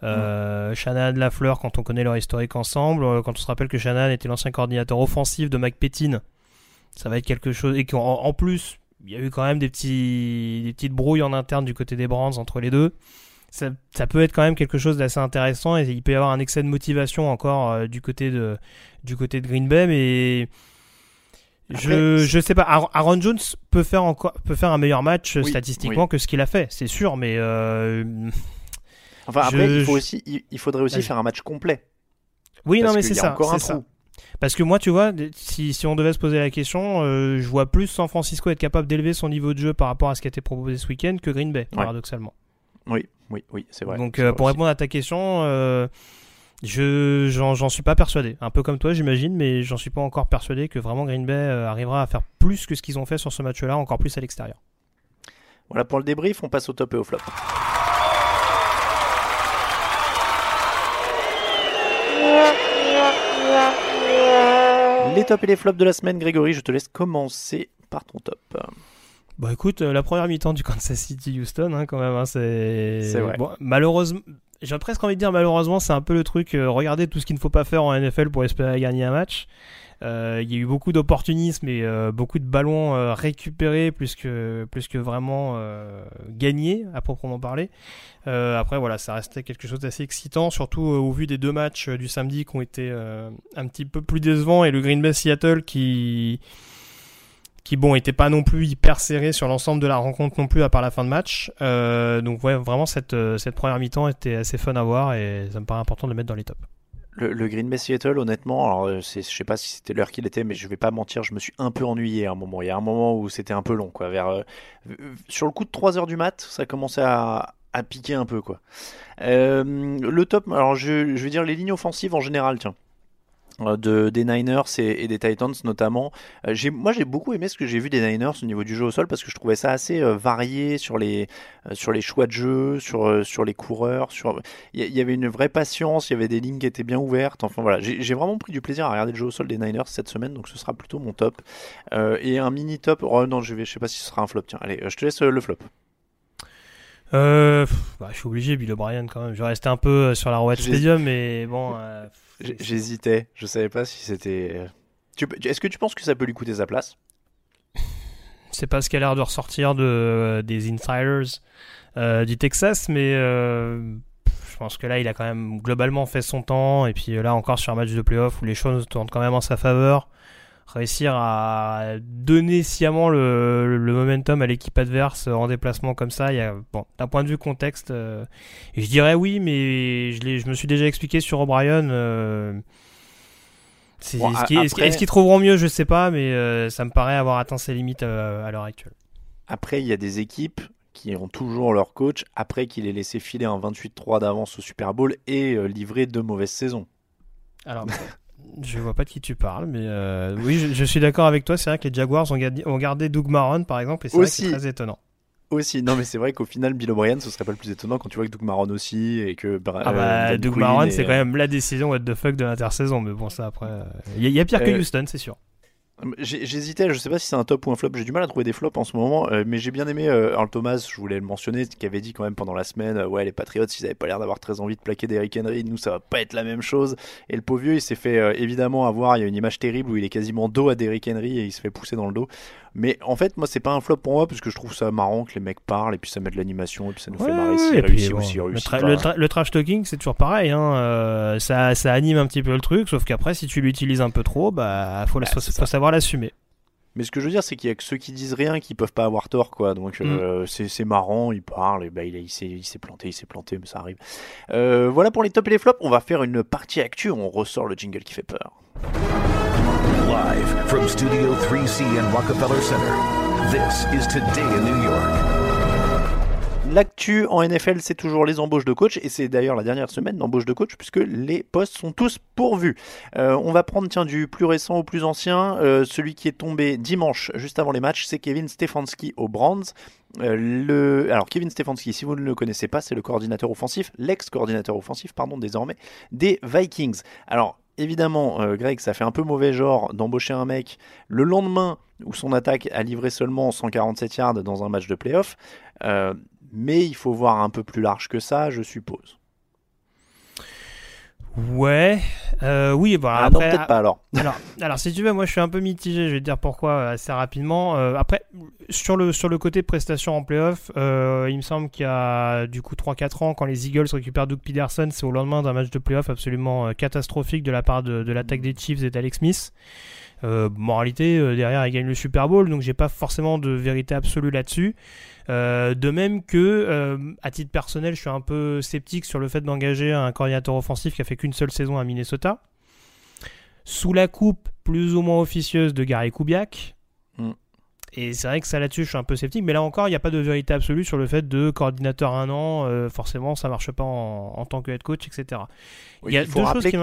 Euh, mmh. Shannon, Lafleur, quand on connaît leur historique ensemble, euh, quand on se rappelle que Shannon était l'ancien coordinateur offensif de Mike Pettin, ça va être quelque chose. Et qu'en en plus, il y a eu quand même des, petits, des petites brouilles en interne du côté des Brands entre les deux ça, ça, peut être quand même quelque chose d'assez intéressant et il peut y avoir un excès de motivation encore euh, du côté de du côté de Green Bay mais je je sais pas Aaron Jones peut faire encore peut faire un meilleur match oui, statistiquement oui. que ce qu'il a fait c'est sûr mais euh, enfin après je, il faut aussi il, il faudrait aussi faire un match complet oui non mais c'est ça c'est ça parce que moi, tu vois, si, si, on devait se poser la question, euh, je vois plus San Francisco être capable d'élever son niveau de jeu par rapport à ce qui a été proposé ce week-end que Green Bay, ouais. paradoxalement. Oui, oui, oui, c'est vrai. Donc euh, pour répondre à ta question, euh, je j'en suis pas persuadé. Un peu comme toi, j'imagine, mais j'en suis pas encore persuadé que vraiment Green Bay euh, arrivera à faire plus que ce qu'ils ont fait sur ce match-là, encore plus à l'extérieur. Voilà pour le débrief, on passe au top et au flop. Les tops et les flops de la semaine, Grégory, je te laisse commencer par ton top. Bah écoute, euh, la première mi-temps du Kansas City Houston, hein, quand même, hein, c'est. C'est vrai. Bon, malheureusement, j'ai presque envie de dire malheureusement, c'est un peu le truc. Euh, regardez tout ce qu'il ne faut pas faire en NFL pour espérer gagner un match. Euh, il y a eu beaucoup d'opportunisme et euh, beaucoup de ballons euh, récupérés plus que, plus que vraiment euh, gagnés à proprement parler. après voilà, ça restait quelque chose d'assez excitant, surtout au vu des deux matchs du samedi qui ont été un petit peu plus décevants et le Green Bay Seattle qui qui bon était pas non plus hyper serré sur l'ensemble de la rencontre non plus à part la fin de match. Euh, donc ouais, vraiment cette, cette première mi-temps était assez fun à voir et ça me paraît important de le mettre dans les tops. Le, Green Bay Seattle, honnêtement, alors je sais pas si c'était l'heure qu'il était, mais je vais pas mentir, je me suis un peu ennuyé à un moment. Il y a un moment où c'était un peu long, quoi. Vers, euh, sur le coup de 3 heures du mat, ça commençait à, à piquer un peu, quoi. Euh, le top, alors je, je vais dire les lignes offensives en général, tiens de, des Niners et, et, des Titans notamment. Euh, j'ai, moi j'ai beaucoup aimé ce que j'ai vu des Niners au niveau du jeu au sol parce que je trouvais ça assez euh, varié sur les, euh, sur les choix de jeu, sur, sur les coureurs. Sur... Il y, y, avait une vraie patience, il y avait des lignes qui étaient bien ouvertes. Enfin voilà, j'ai, j'ai vraiment pris du plaisir à regarder le jeu au sol des Niners cette semaine donc ce sera plutôt mon top. et un mini top, oh non je, vais, je sais pas si ce sera un flop. Tiens, allez, je te laisse le flop. Euh, bah, je suis obligé, Bill O'Brien quand même. Je vais rester un peu sur la Road Stadium, mais bon. Euh, J'hésitais, je savais pas si c'était. Est-ce que tu penses que ça peut lui coûter sa place? C'est pas ce qui a l'air de ressortir de, des insiders euh, du Texas, mais euh, je pense que là, il a quand même globalement fait son temps. Et puis là, encore sur un match de playoff où les choses tournent quand même en sa faveur, réussir à donner sciemment le, le momentum à l'équipe adverse en déplacement comme ça, il y a, bon, d'un point de vue contexte, euh, et je dirais oui, mais je, je me suis déjà expliqué sur O'Brien. Euh, c'est, bon, est-ce, qu'ils, après... est-ce qu'ils trouveront mieux, je sais pas, mais euh, ça me paraît avoir atteint ses limites à, l'heure actuelle. Après, il y a des équipes qui ont toujours leur coach après qu'il ait laissé filer un 28-3 d'avance au Super Bowl et livré deux mauvaises saisons. Alors, je vois pas de qui tu parles, mais euh, oui, je, je, suis d'accord avec toi. C'est vrai que les Jaguars ont gardé, ont gardé Doug Marron, par exemple, et c'est, aussi, vrai que c'est très étonnant. Aussi, non, mais c'est vrai qu'au final, Bill O'Brien, ce serait pas le plus étonnant quand tu vois que Doug Marron aussi et que. Ah bah, euh, Doug Marron, et... c'est quand même la décision what the fuck de l'intersaison, mais bon, ça après. Il y, y, a pire que Houston, c'est sûr. J'hésitais, je sais pas si c'est un top ou un flop. J'ai du mal à trouver des flops en ce moment, euh, mais j'ai bien aimé euh, Earl Thomas, je voulais le mentionner, qui avait dit quand même pendant la semaine euh, Ouais, les Patriots, ils avaient pas l'air d'avoir très envie de plaquer d'Eric Henry, nous ça va pas être la même chose. Et le pauvre vieux, il s'est fait euh, évidemment avoir. Il y a une image terrible où il est quasiment dos à Derrick Henry et il se fait pousser dans le dos. Mais en fait, moi, c'est pas un flop pour moi parce que je trouve ça marrant que les mecs parlent et puis ça met de l'animation et puis ça nous fait Ouais, marrer ouais, s'ils et puis, réussissent bon, le, tra- le tra- le trash talking, c'est toujours pareil. Hein, euh, ça, ça anime un petit peu le truc, sauf qu'après, si tu l'utilises un peu trop, bah, faut, la- Bah, faut, savoir l'assumer. Mais ce que je veux dire, c'est qu'il y a que ceux qui disent rien qui peuvent pas avoir tort, quoi. Donc Mm. euh, c'est c'est marrant, et ben il, a- il s'est il s'est planté, il s'est planté, mais ça arrive. Euh, voilà pour les tops et les flops. On va faire une partie actu. On ressort le jingle qui fait peur. Live from Studio 3C in Rockefeller Center, this is Today in New York. L'actu en NFL, c'est toujours les embauches de coach, et c'est d'ailleurs la dernière semaine d'embauche de coach, puisque les postes sont tous pourvus. Euh, on va prendre tiens, du plus récent au plus ancien. Euh, celui qui est tombé dimanche, juste avant les matchs, c'est Kevin Stefanski aux Brands. Euh, le... Alors Kevin Stefanski, si vous ne le connaissez pas, c'est le coordinateur offensif, l'ex-coordinateur offensif, pardon, désormais, des Vikings. Alors évidemment, euh, Greg, ça fait un peu mauvais genre d'embaucher un mec le lendemain où son attaque a livré seulement 147 yards dans un match de playoff. Euh, mais il faut voir un peu plus large que ça, je suppose. Ouais, euh, oui, bon, Ah après, peut-être pas alors. alors, alors, si tu veux, moi je suis un peu mitigé, je vais te dire pourquoi euh, assez rapidement. Euh, après, sur le, sur le côté prestation en playoff, euh, il me semble qu'il y a du coup 3-4 ans, quand les Eagles récupèrent Doug Peterson, c'est au lendemain d'un match de playoff absolument catastrophique de la part de, de l'attaque des Chiefs et d'Alex Smith. Euh, derrière, il gagne le Super Bowl, donc j'ai pas forcément de vérité absolue là-dessus. Euh, de même que, euh, à titre personnel, je suis un peu sceptique sur le fait d'engager un coordinateur offensif qui a fait qu'une seule saison à Minnesota. Sous la coupe plus ou moins officieuse de Gary Kubiak. Mm. Et c'est vrai que ça là-dessus, je suis un peu sceptique. Mais là encore, il n'y a pas de vérité absolue sur le fait de coordinateur un an. euh, forcément, ça marche pas en, en tant que head coach, etc. Oui, il y a il faut deux choses qui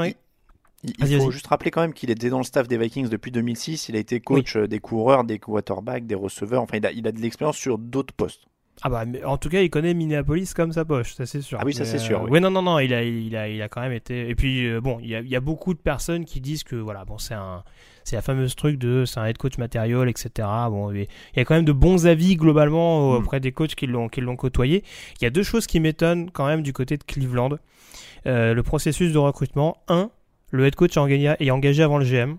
Il, faut juste rappeler quand même qu'il était dans le staff des Vikings depuis 2006. Il a été coach euh, des coureurs, des quarterbacks, des receveurs. Enfin, il a, il a de l'expérience sur d'autres postes. Ah bah, mais en tout cas, il connaît Minneapolis comme sa poche, ça c'est sûr. Ah oui, ça, c'est sûr, euh, oui. ouais, non, non, non, il a, il a, il a quand même été. Et puis, euh, bon, il y, a, il y a beaucoup de personnes qui disent que, voilà, bon, c'est un. C'est la fameuse truc de c'est un head coach matériel, etc. Bon, il y a quand même de bons avis globalement Mm. auprès des coachs qui l'ont qui l'ont côtoyé. Il y a deux choses qui m'étonnent quand même du côté de Cleveland. Euh, le processus de recrutement. Un, le head coach est engagé, avant le GM.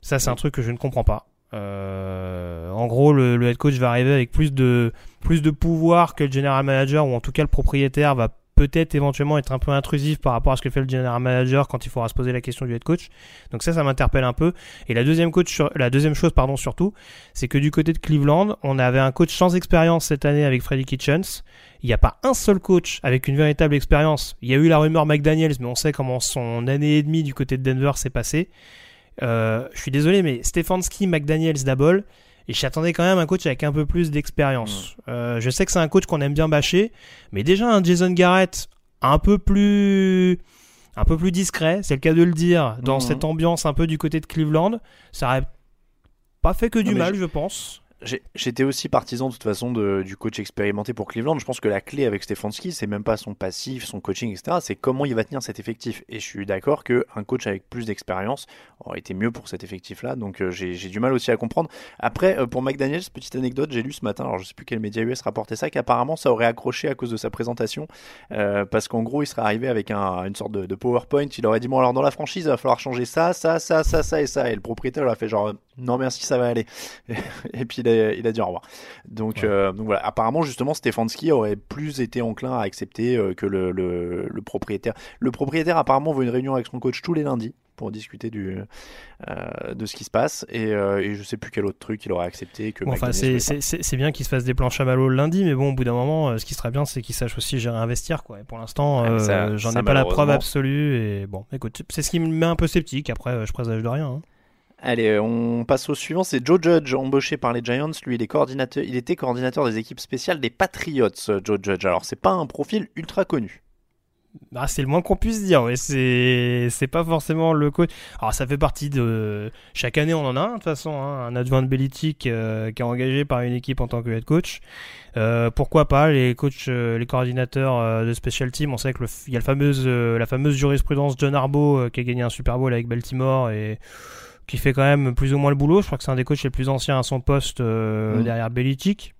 Ça, c'est un truc que je ne comprends pas. Euh, en gros, le, le head coach va arriver avec plus de, plus de pouvoir que le general manager, ou en tout cas le propriétaire va peut-être éventuellement être un peu intrusif par rapport à ce que fait le general manager quand il faudra se poser la question du head coach. Donc ça, ça m'interpelle un peu. Et la deuxième, coach la deuxième chose, pardon, surtout, c'est que du côté de Cleveland, on avait un coach sans expérience cette année avec Freddy Kitchens. Il n'y a pas un seul coach avec une véritable expérience. Il y a eu la rumeur McDaniels, mais on sait comment son année et demie du côté de Denver s'est passée. Euh, je suis désolé, mais Stefanski, McDaniels, Dabol, et j'attendais quand même un coach avec un peu plus d'expérience. Euh, je sais que c'est un coach qu'on aime bien bâcher, mais déjà un Jason Garrett un peu plus un peu plus discret, c'est le cas de le dire, dans Mhm. cette ambiance un peu du côté de Cleveland, ça aurait pas fait que du Non, mal, je- je pense. J'étais aussi partisan de toute façon de- du coach expérimenté pour Cleveland. Je pense que la clé avec Stefanski, c'est même pas son passif, son coaching, etc. C'est comment il va tenir cet effectif. Et je suis d'accord qu'un coach avec plus d'expérience aurait été mieux pour cet effectif-là. Donc euh, j'ai du mal aussi à comprendre. Après, euh, pour McDaniels, petite anecdote, j'ai lu ce matin, alors je sais plus quel média US rapportait ça, qu'apparemment ça aurait accroché à cause de sa présentation. euh, parce qu'en gros, il serait arrivé avec un- une sorte de, de PowerPoint. Il aurait dit Bon, alors dans la franchise, il va falloir changer ça, ça, ça, ça, ça et ça. Et le propriétaire il a fait genre Non, merci, ça va aller. et puis il a, il a dit au revoir. Donc, euh, donc voilà, apparemment justement Stefanski aurait plus été enclin à accepter euh, que le, le, le propriétaire. Le propriétaire apparemment veut une réunion avec son coach tous les lundis pour discuter du, euh, de ce qui se passe et, et je sais plus quel autre truc il aurait accepté que Bon, enfin, c'est- bien qu'il se fasse des planches à malo le lundi, mais bon, au bout d'un moment, ce qui serait bien, c'est qu'il sache aussi gérer un vestiaire, quoi. Et pour l'instant, Ouais, ça- j'en ai pas la preuve absolue. Et bon, écoute, c'est ce qui me met un peu sceptique. Après, je présage de rien. hein. Allez, on passe au suivant. C'est Joe Judge, embauché par les Giants. Lui, il, est coordinateur, il était coordinateur des équipes spéciales des Patriots, euh, Joe Judge. Alors, c'est pas un profil ultra connu. Ah, c'est le moins qu'on puisse dire. Ouais, c'est pas forcément le coach. Alors, ça fait partie de. Chaque année, on en a un, de toute façon. hein, un adjoint de euh, qui est engagé par une équipe en tant que head coach. Euh, pourquoi pas les coachs, euh, les coordinateurs euh, de special team. On sait que le f- il y a le fameuse, euh, la fameuse jurisprudence John Harbaugh euh, qui a gagné un Super Bowl avec Baltimore et qui fait quand même plus ou moins le boulot. Je crois que c'est un des coachs les plus anciens à son poste euh, Mm. derrière Belichick.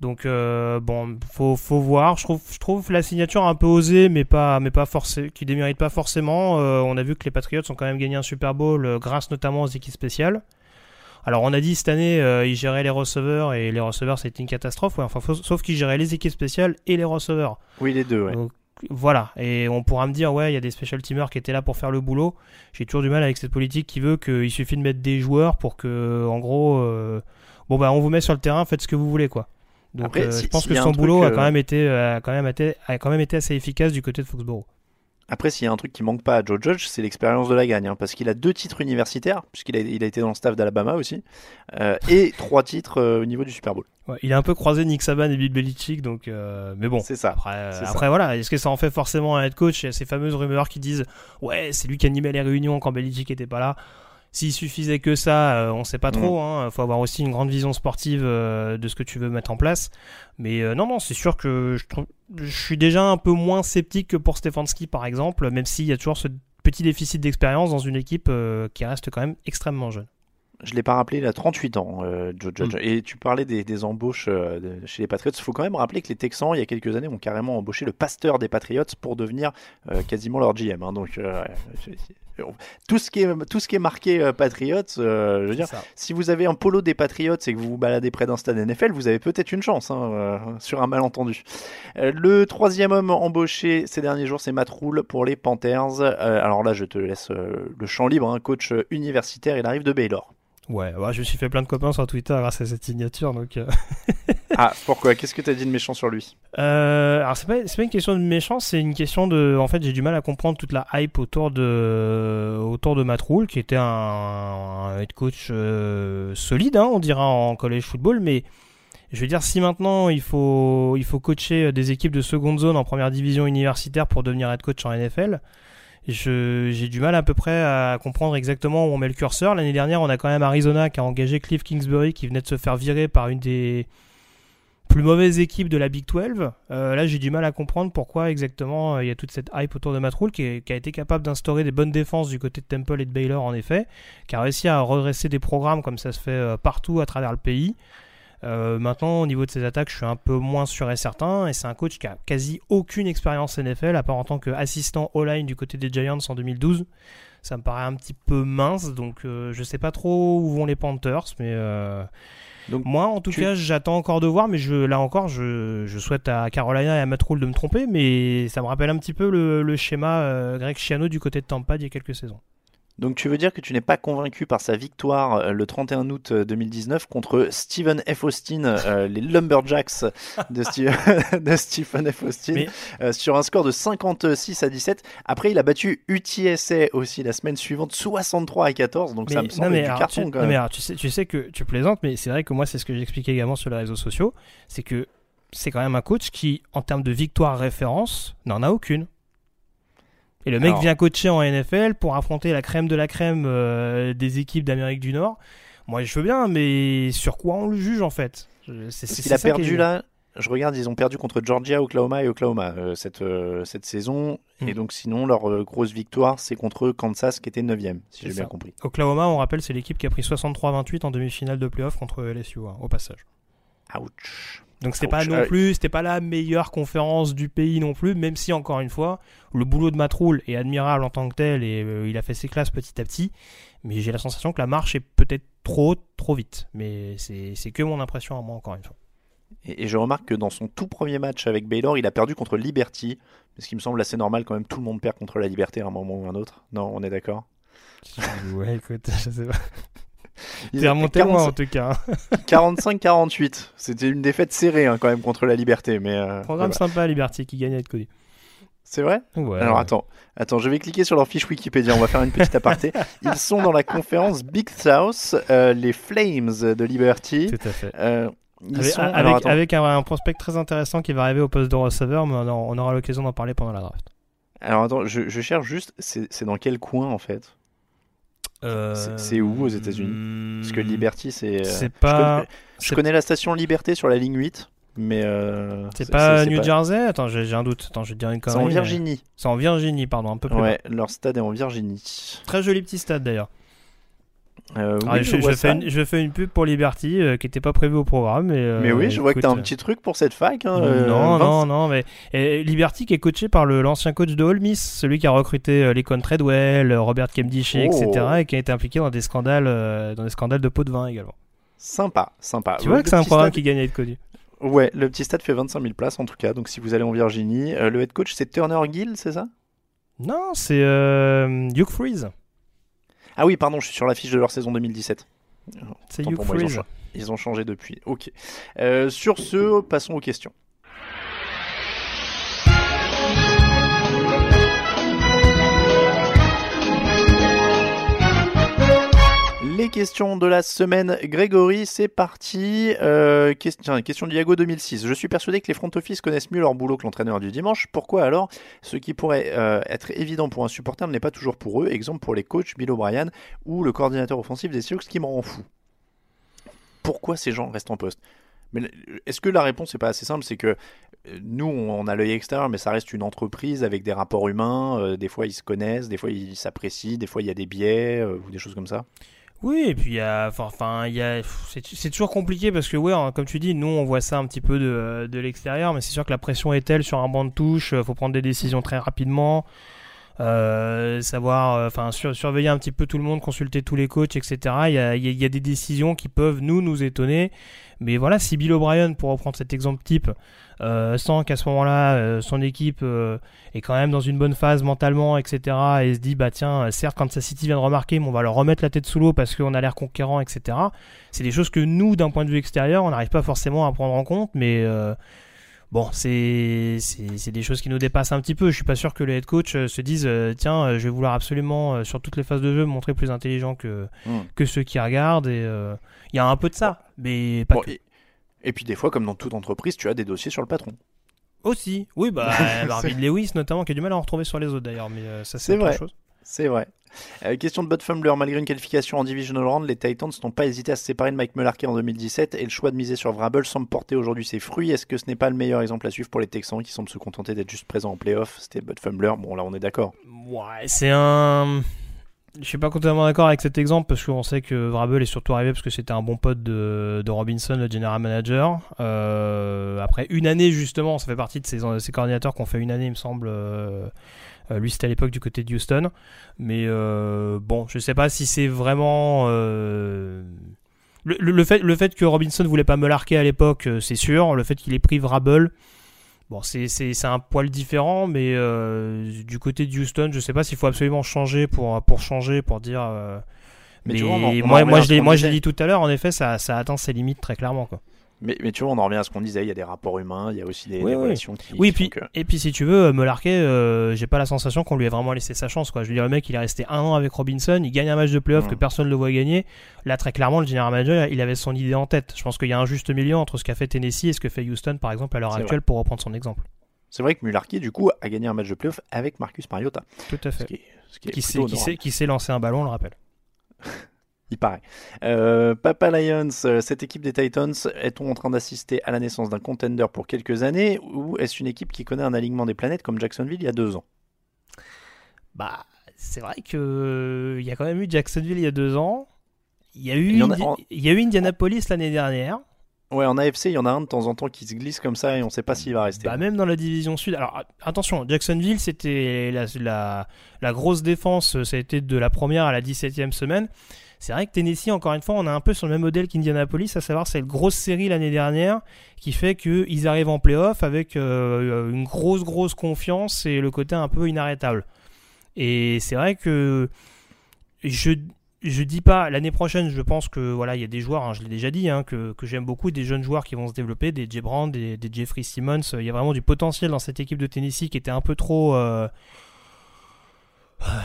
Donc euh, bon, faut, faut voir. Je trouve, je trouve la signature un peu osée, mais pas, mais pas forcé, qui démérite pas forcément. Euh, on a vu que les Patriots ont quand même gagné un Super Bowl grâce notamment aux équipes spéciales. Alors on a dit cette année, euh, il gérait les receveurs et les receveurs c'était une catastrophe. Ouais, enfin, faut- sauf qu'il gérait les équipes spéciales et les receveurs. Oui, les deux, ouais. Donc, voilà, et on pourra me dire, ouais, il y a des special teamers qui étaient là pour faire le boulot. J'ai toujours du mal avec cette politique qui veut qu'il suffit de mettre des joueurs pour que, en gros, euh, bon bah on vous met sur le terrain, faites ce que vous voulez, quoi. Donc Après, euh, si- je pense que son boulot a euh, quand même été, a quand même été, a quand même été assez efficace du côté de Foxborough. Après, s'il y a un truc qui manque pas à Joe Judge, c'est l'expérience de la gagne, hein, parce qu'il a deux titres universitaires, puisqu'il a, il a été dans le staff d'Alabama aussi, euh, et trois titres euh, au niveau du Super Bowl. Ouais, il a un peu croisé Nick Saban et Bill Belichick, donc euh, mais bon. C'est ça. Après, C'est ça. après voilà, est-ce que ça en fait forcément un head coach? Il y a ces fameuses rumeurs qui disent ouais, c'est lui qui animait les réunions quand Belichick était pas là. S'il suffisait que ça, euh, on sait pas trop. Il faut avoir aussi une grande vision sportive euh, de ce que tu veux mettre en place. Mais euh, non, non, c'est sûr que je, trouve, je suis déjà un peu moins sceptique que pour Stefanski par exemple, même s'il y a toujours ce petit déficit d'expérience dans une équipe qui reste quand même extrêmement jeune. Je l'ai pas rappelé, il a 38 ans, euh, Joe Judge. Mm. Et tu parlais des, des embauches euh, de- chez les Patriots. Il faut quand même rappeler que les Texans, il y a quelques années, ont carrément embauché le pasteur des Patriots pour devenir euh, quasiment leur GM. hein. Donc, tout, ce qui est, tout ce qui est marqué euh, Patriots, euh, je veux dire, ça. si vous avez un polo des Patriots et que vous vous baladez près d'un stade NFL, vous avez peut-être une chance hein, euh, sur un malentendu. Euh, le troisième homme embauché ces derniers jours, c'est Matt Rule pour les Panthers. Alors là, je te laisse le champ libre. hein. coach universitaire, il arrive de Baylor. Ouais, ouais, je me suis fait plein de copains sur Twitter grâce à cette signature, donc. euh, Ah, pourquoi? Qu'est-ce que tu as dit de méchant sur lui? Euh, alors c'est pas pas une question de méchance, c'est une question de en fait j'ai du mal à comprendre toute la hype autour de autour de Matt Rule qui était un, head coach euh, solide hein, on dira en college football mais je veux dire si maintenant il faut il faut coacher des équipes de seconde zone en première division universitaire pour devenir head coach en NFL j'ai du mal à peu près à comprendre exactement où on met le curseur. L'année dernière, on a quand même Arizona qui a engagé Cliff Kingsbury qui venait de se faire virer par une des plus mauvaises équipes de la Big 12. Euh, là, j'ai du mal à comprendre pourquoi exactement euh, il y a toute cette hype autour de Matt Rule qui, a été capable d'instaurer des bonnes défenses du côté de Temple et de Baylor en effet, qui a réussi à redresser des programmes comme ça se fait euh, partout à travers le pays. Maintenant, au niveau de ses attaques, je suis un peu moins sûr et certain. Et c'est un coach qui a quasi aucune expérience NFL, à part en tant qu'assistant all-line du côté des Giants en 2012. Ça me paraît un petit peu mince, donc euh, je sais pas trop où vont les Panthers, mais Donc, moi, en tout tu- cas, j'attends encore de voir. Mais je, là encore, je, je souhaite à Carolina et à Matt Rule de me tromper, mais ça me rappelle un petit peu le, le schéma euh, Greg Schiano du côté de Tampa d'il y a quelques saisons. Donc tu veux dire que tu n'es pas convaincu par sa victoire euh, le 31 août euh, 2019 contre Stephen F. Austin, euh, les Lumberjacks de, Steve- de Stephen F. Austin, Mais- euh, sur un score de 56 à 17. Après, il a battu UTSA aussi la semaine suivante, 63 à 14. Donc ça me semble non, mais du alors, carton tu, quand non, même. mais alors, tu sais, tu sais que tu plaisantes, mais c'est vrai que moi, c'est ce que j'expliquais également sur les réseaux sociaux. C'est que c'est quand même un coach qui, en termes de victoire référence, n'en a aucune. Et le mec Alors- vient coacher en NFL pour affronter la crème de la crème euh, des équipes d'Amérique du Nord. Moi, je veux bien, mais sur quoi on le juge en fait? C'est- qu'il a perdu là. Je regarde, ils ont perdu contre Georgia, Oklahoma et Oklahoma euh, cette, euh, cette saison. Mm. Et donc sinon, leur euh, grosse victoire, c'est contre Kansas qui était 9ème, si j'ai bien compris. Oklahoma, on rappelle, c'est l'équipe qui a pris 63-28 en demi-finale de playoff contre LSU, hein, au passage. Ouch. Donc c'était pas non Euh, plus, c'était pas la meilleure conférence du pays non plus, même si encore une fois, le boulot de Matt Rule est admirable en tant que tel et euh, il a fait ses classes petit à petit, mais j'ai la sensation que la marche est peut-être trop haute, trop vite. Mais c'est c'est que mon impression à moi encore une fois. Et, et je remarque que dans son tout premier match avec Baylor, il a perdu contre Liberty. Ce qui me semble assez normal quand même, tout le monde perd contre la Liberté à un moment ou un autre. Non, on est d'accord? Ouais, écoute, je sais pas. Il T'es remonté 45 loin en tout cas. hein. 45-48. C'était une défaite serrée hein, quand même contre la Liberté. Mais euh, Programme voilà. sympa Liberty qui gagne avec Cody. C'est vrai? Ouais, Alors ouais. attends, attends, je vais cliquer sur leur fiche Wikipédia. On va faire une petite aparté. Ils sont dans la conférence Big South, euh, les Flames de Liberty. Tout à fait. Euh, ils Avec, sont- avec- alors, attends. avec un, un prospect très intéressant qui va arriver au poste de receveur, mais on, aura l'occasion d'en parler pendant la draft. Alors attends, je, je cherche juste, c'est dans quel coin en fait? C'est- C'est où aux États-Unis? Parce que Liberty, c'est. euh. C'est je pas. connais- Je connais la station Liberté sur la ligne 8, mais. euh, C'est pas New Jersey? Attends, j'ai un doute. Attends, je vais te dire une C'est en mais- Virginie. C'est en Virginie, pardon, un peu plus. Ouais, leur stade est en Virginie. Très joli petit stade d'ailleurs. Euh, Ah, je, fais une, je fais une pub pour Liberty euh, qui n'était pas prévue au programme. Mais, euh, Mais oui, je vois que écoute, t'as un petit truc pour cette fac. hein, non, non, non, mais et Liberty qui est coaché par le- l'ancien coach de Ole Miss, celui qui a recruté euh, Lincoln Treadwell, Robert Kemdish, Oh. etc., et qui a été impliqué dans des scandales, euh, dans des scandales de pot de vin également. Sympa, sympa. tu vois que c'est un programme stade- qui gagne à être connu. Ouais, le petit stade fait 25 000 places en tout cas. Donc si vous allez en Virginie, euh, le head coach c'est Turner Gill, c'est ça? Non, c'est euh, Hugh Freeze. Ah oui, pardon, je suis sur la fiche de leur saison 2017. C'est Ils ont changé depuis. Ok. Euh, sur ce, passons aux questions. Les questions de la semaine, Grégory, c'est parti. Euh, question, question Diago 2006. Je suis persuadé que les front office connaissent mieux leur boulot que l'entraîneur du dimanche. Pourquoi alors? Ce qui pourrait euh, être évident pour un supporter n'est pas toujours pour eux Exemple pour les coachs Bill O'Brien ou le coordinateur offensif des Sioux qui me rend fou. Pourquoi ces gens restent en poste? Est-ce que la réponse n'est pas assez simple? C'est que euh, nous, on a l'œil extérieur, mais ça reste une entreprise avec des rapports humains. des fois, ils se connaissent, des fois, ils s'apprécient, des fois, il y a des biais ou des choses comme ça. Oui, et puis enfin, il y a, c'est toujours compliqué parce que ouais, hein, comme tu dis, nous on voit ça un petit peu de, de l'extérieur, mais c'est sûr que la pression est telle sur un banc de touche, euh, faut prendre des décisions très rapidement, euh, savoir, euh, enfin, sur- surveiller un petit peu tout le monde, consulter tous les coachs, etc. Il y a, il y a- des décisions qui peuvent nous nous étonner, mais voilà, si Bill O'Brien, pour reprendre cet exemple type, euh, sent qu'à ce moment-là, euh, son équipe euh, est quand même dans une bonne phase mentalement, etc. Et se dit, bah tiens, certes, quand sa City vient de remarquer, mais on va leur remettre la tête sous l'eau parce qu'on a l'air conquérant, etc. C'est des choses que nous, d'un point de vue extérieur, on n'arrive pas forcément à prendre en compte, mais euh, bon, c'est des choses qui nous dépassent un petit peu. Je suis pas sûr que les head coach euh, se disent, euh, tiens, euh, je vais vouloir absolument, sur toutes les phases de jeu, me montrer plus intelligent que, Hmm. que ceux qui regardent. Et euh, il y a un peu de ça, mais pas Bon, que. et, et puis, des fois, comme dans toute entreprise, tu as des dossiers sur le patron. Aussi, oui, bah, Marvin Lewis notamment, qui a du mal à en retrouver sur les autres d'ailleurs, mais ça c'est C'est autre vrai. chose. C'est vrai. Euh, question de Bud Fumbler. Malgré une qualification en Divisional Round, les Titans n'ont pas hésité à se séparer de Mike Mularkey en 2017 et le choix de miser sur Vrabel semble porter aujourd'hui ses fruits. Est-ce que ce n'est pas le meilleur exemple à suivre pour les Texans qui semblent se contenter d'être juste présents en playoff? C'était Bud Fumbler. Bon, là, on est d'accord. Ouais, c'est un. Je suis pas complètement d'accord avec cet exemple parce qu'on sait que Vrabel est surtout arrivé parce que c'était un bon pote de, de Robinson, le general manager. Euh, après une année justement, ça fait partie de ces, ces coordinateurs qui ont fait une année, il me semble. euh, euh, lui, c'était à l'époque du côté de Houston. Mais euh, bon, je sais pas si c'est vraiment. euh, Le, le- le fait, le fait que Robinson voulait pas me larquer à l'époque, c'est sûr. Le fait qu'il ait pris Vrabel, Bon, c'est, c'est, c'est un poil différent, mais du côté de Houston, je sais pas s'il faut absolument changer pour, pour changer, pour dire. Mais mais tu vois, on en- on en moi, je l'ai dit tout à l'heure, en effet, ça, ça atteint ses limites très clairement. Quoi. Mais, mais tu vois, on en revient à ce qu'on disait. Il y a des rapports humains, il y a aussi des, Oui, des oui. relations qui. Oui, puis, que- et puis si tu veux, Melarquet, euh, j'ai pas la sensation qu'on lui ait vraiment laissé sa chance. Quoi. Je veux dire, le mec, il est resté un an avec Robinson, il gagne un match de playoff que personne ne le voit gagner. Là, très clairement, le general manager, il avait son idée en tête. Je pense qu'il y a un juste milieu entre ce qu'a fait Tennessee et ce que fait Houston, par exemple, à l'heure actuelle, vrai. pour reprendre son exemple. C'est vrai que Mularkey, du coup, a gagné un match de playoff avec Marcus Mariota. Tout à fait. ce qui est Qui qui, sait lancer un ballon, on le rappelle. Euh, Papa Lions, euh, cette équipe des Titans, est-on en train d'assister à la naissance d'un contender pour quelques années ou est-ce une équipe qui connaît un alignement des planètes comme Jacksonville il y a deux ans? Bah, c'est vrai que il y a quand même eu Jacksonville il y a deux ans. Il y a eu, Il y a- y a eu Indianapolis l'année dernière. Ouais, en AFC, il y en a un de temps en temps qui se glisse comme ça et on sait pas s'il va rester. Bah, même dans la division sud. Alors attention, Jacksonville, c'était la, la, la grosse défense, ça a été de la première à la 17e semaine. C'est vrai que Tennessee, encore une fois, on est un peu sur le même modèle qu'Indianapolis, à savoir c'est une grosse série l'année dernière qui fait qu'ils arrivent en playoff avec euh, une grosse, grosse confiance et le côté un peu inarrêtable. Et c'est vrai que je je dis pas l'année prochaine, je pense que voilà, il y a des joueurs, hein, je l'ai déjà dit, hein, que, j'aime beaucoup, des jeunes joueurs qui vont se développer, des Jay Brown, des, Jeffrey Simmons. Il y a vraiment du potentiel dans cette équipe de Tennessee qui était un peu trop, euh, euh,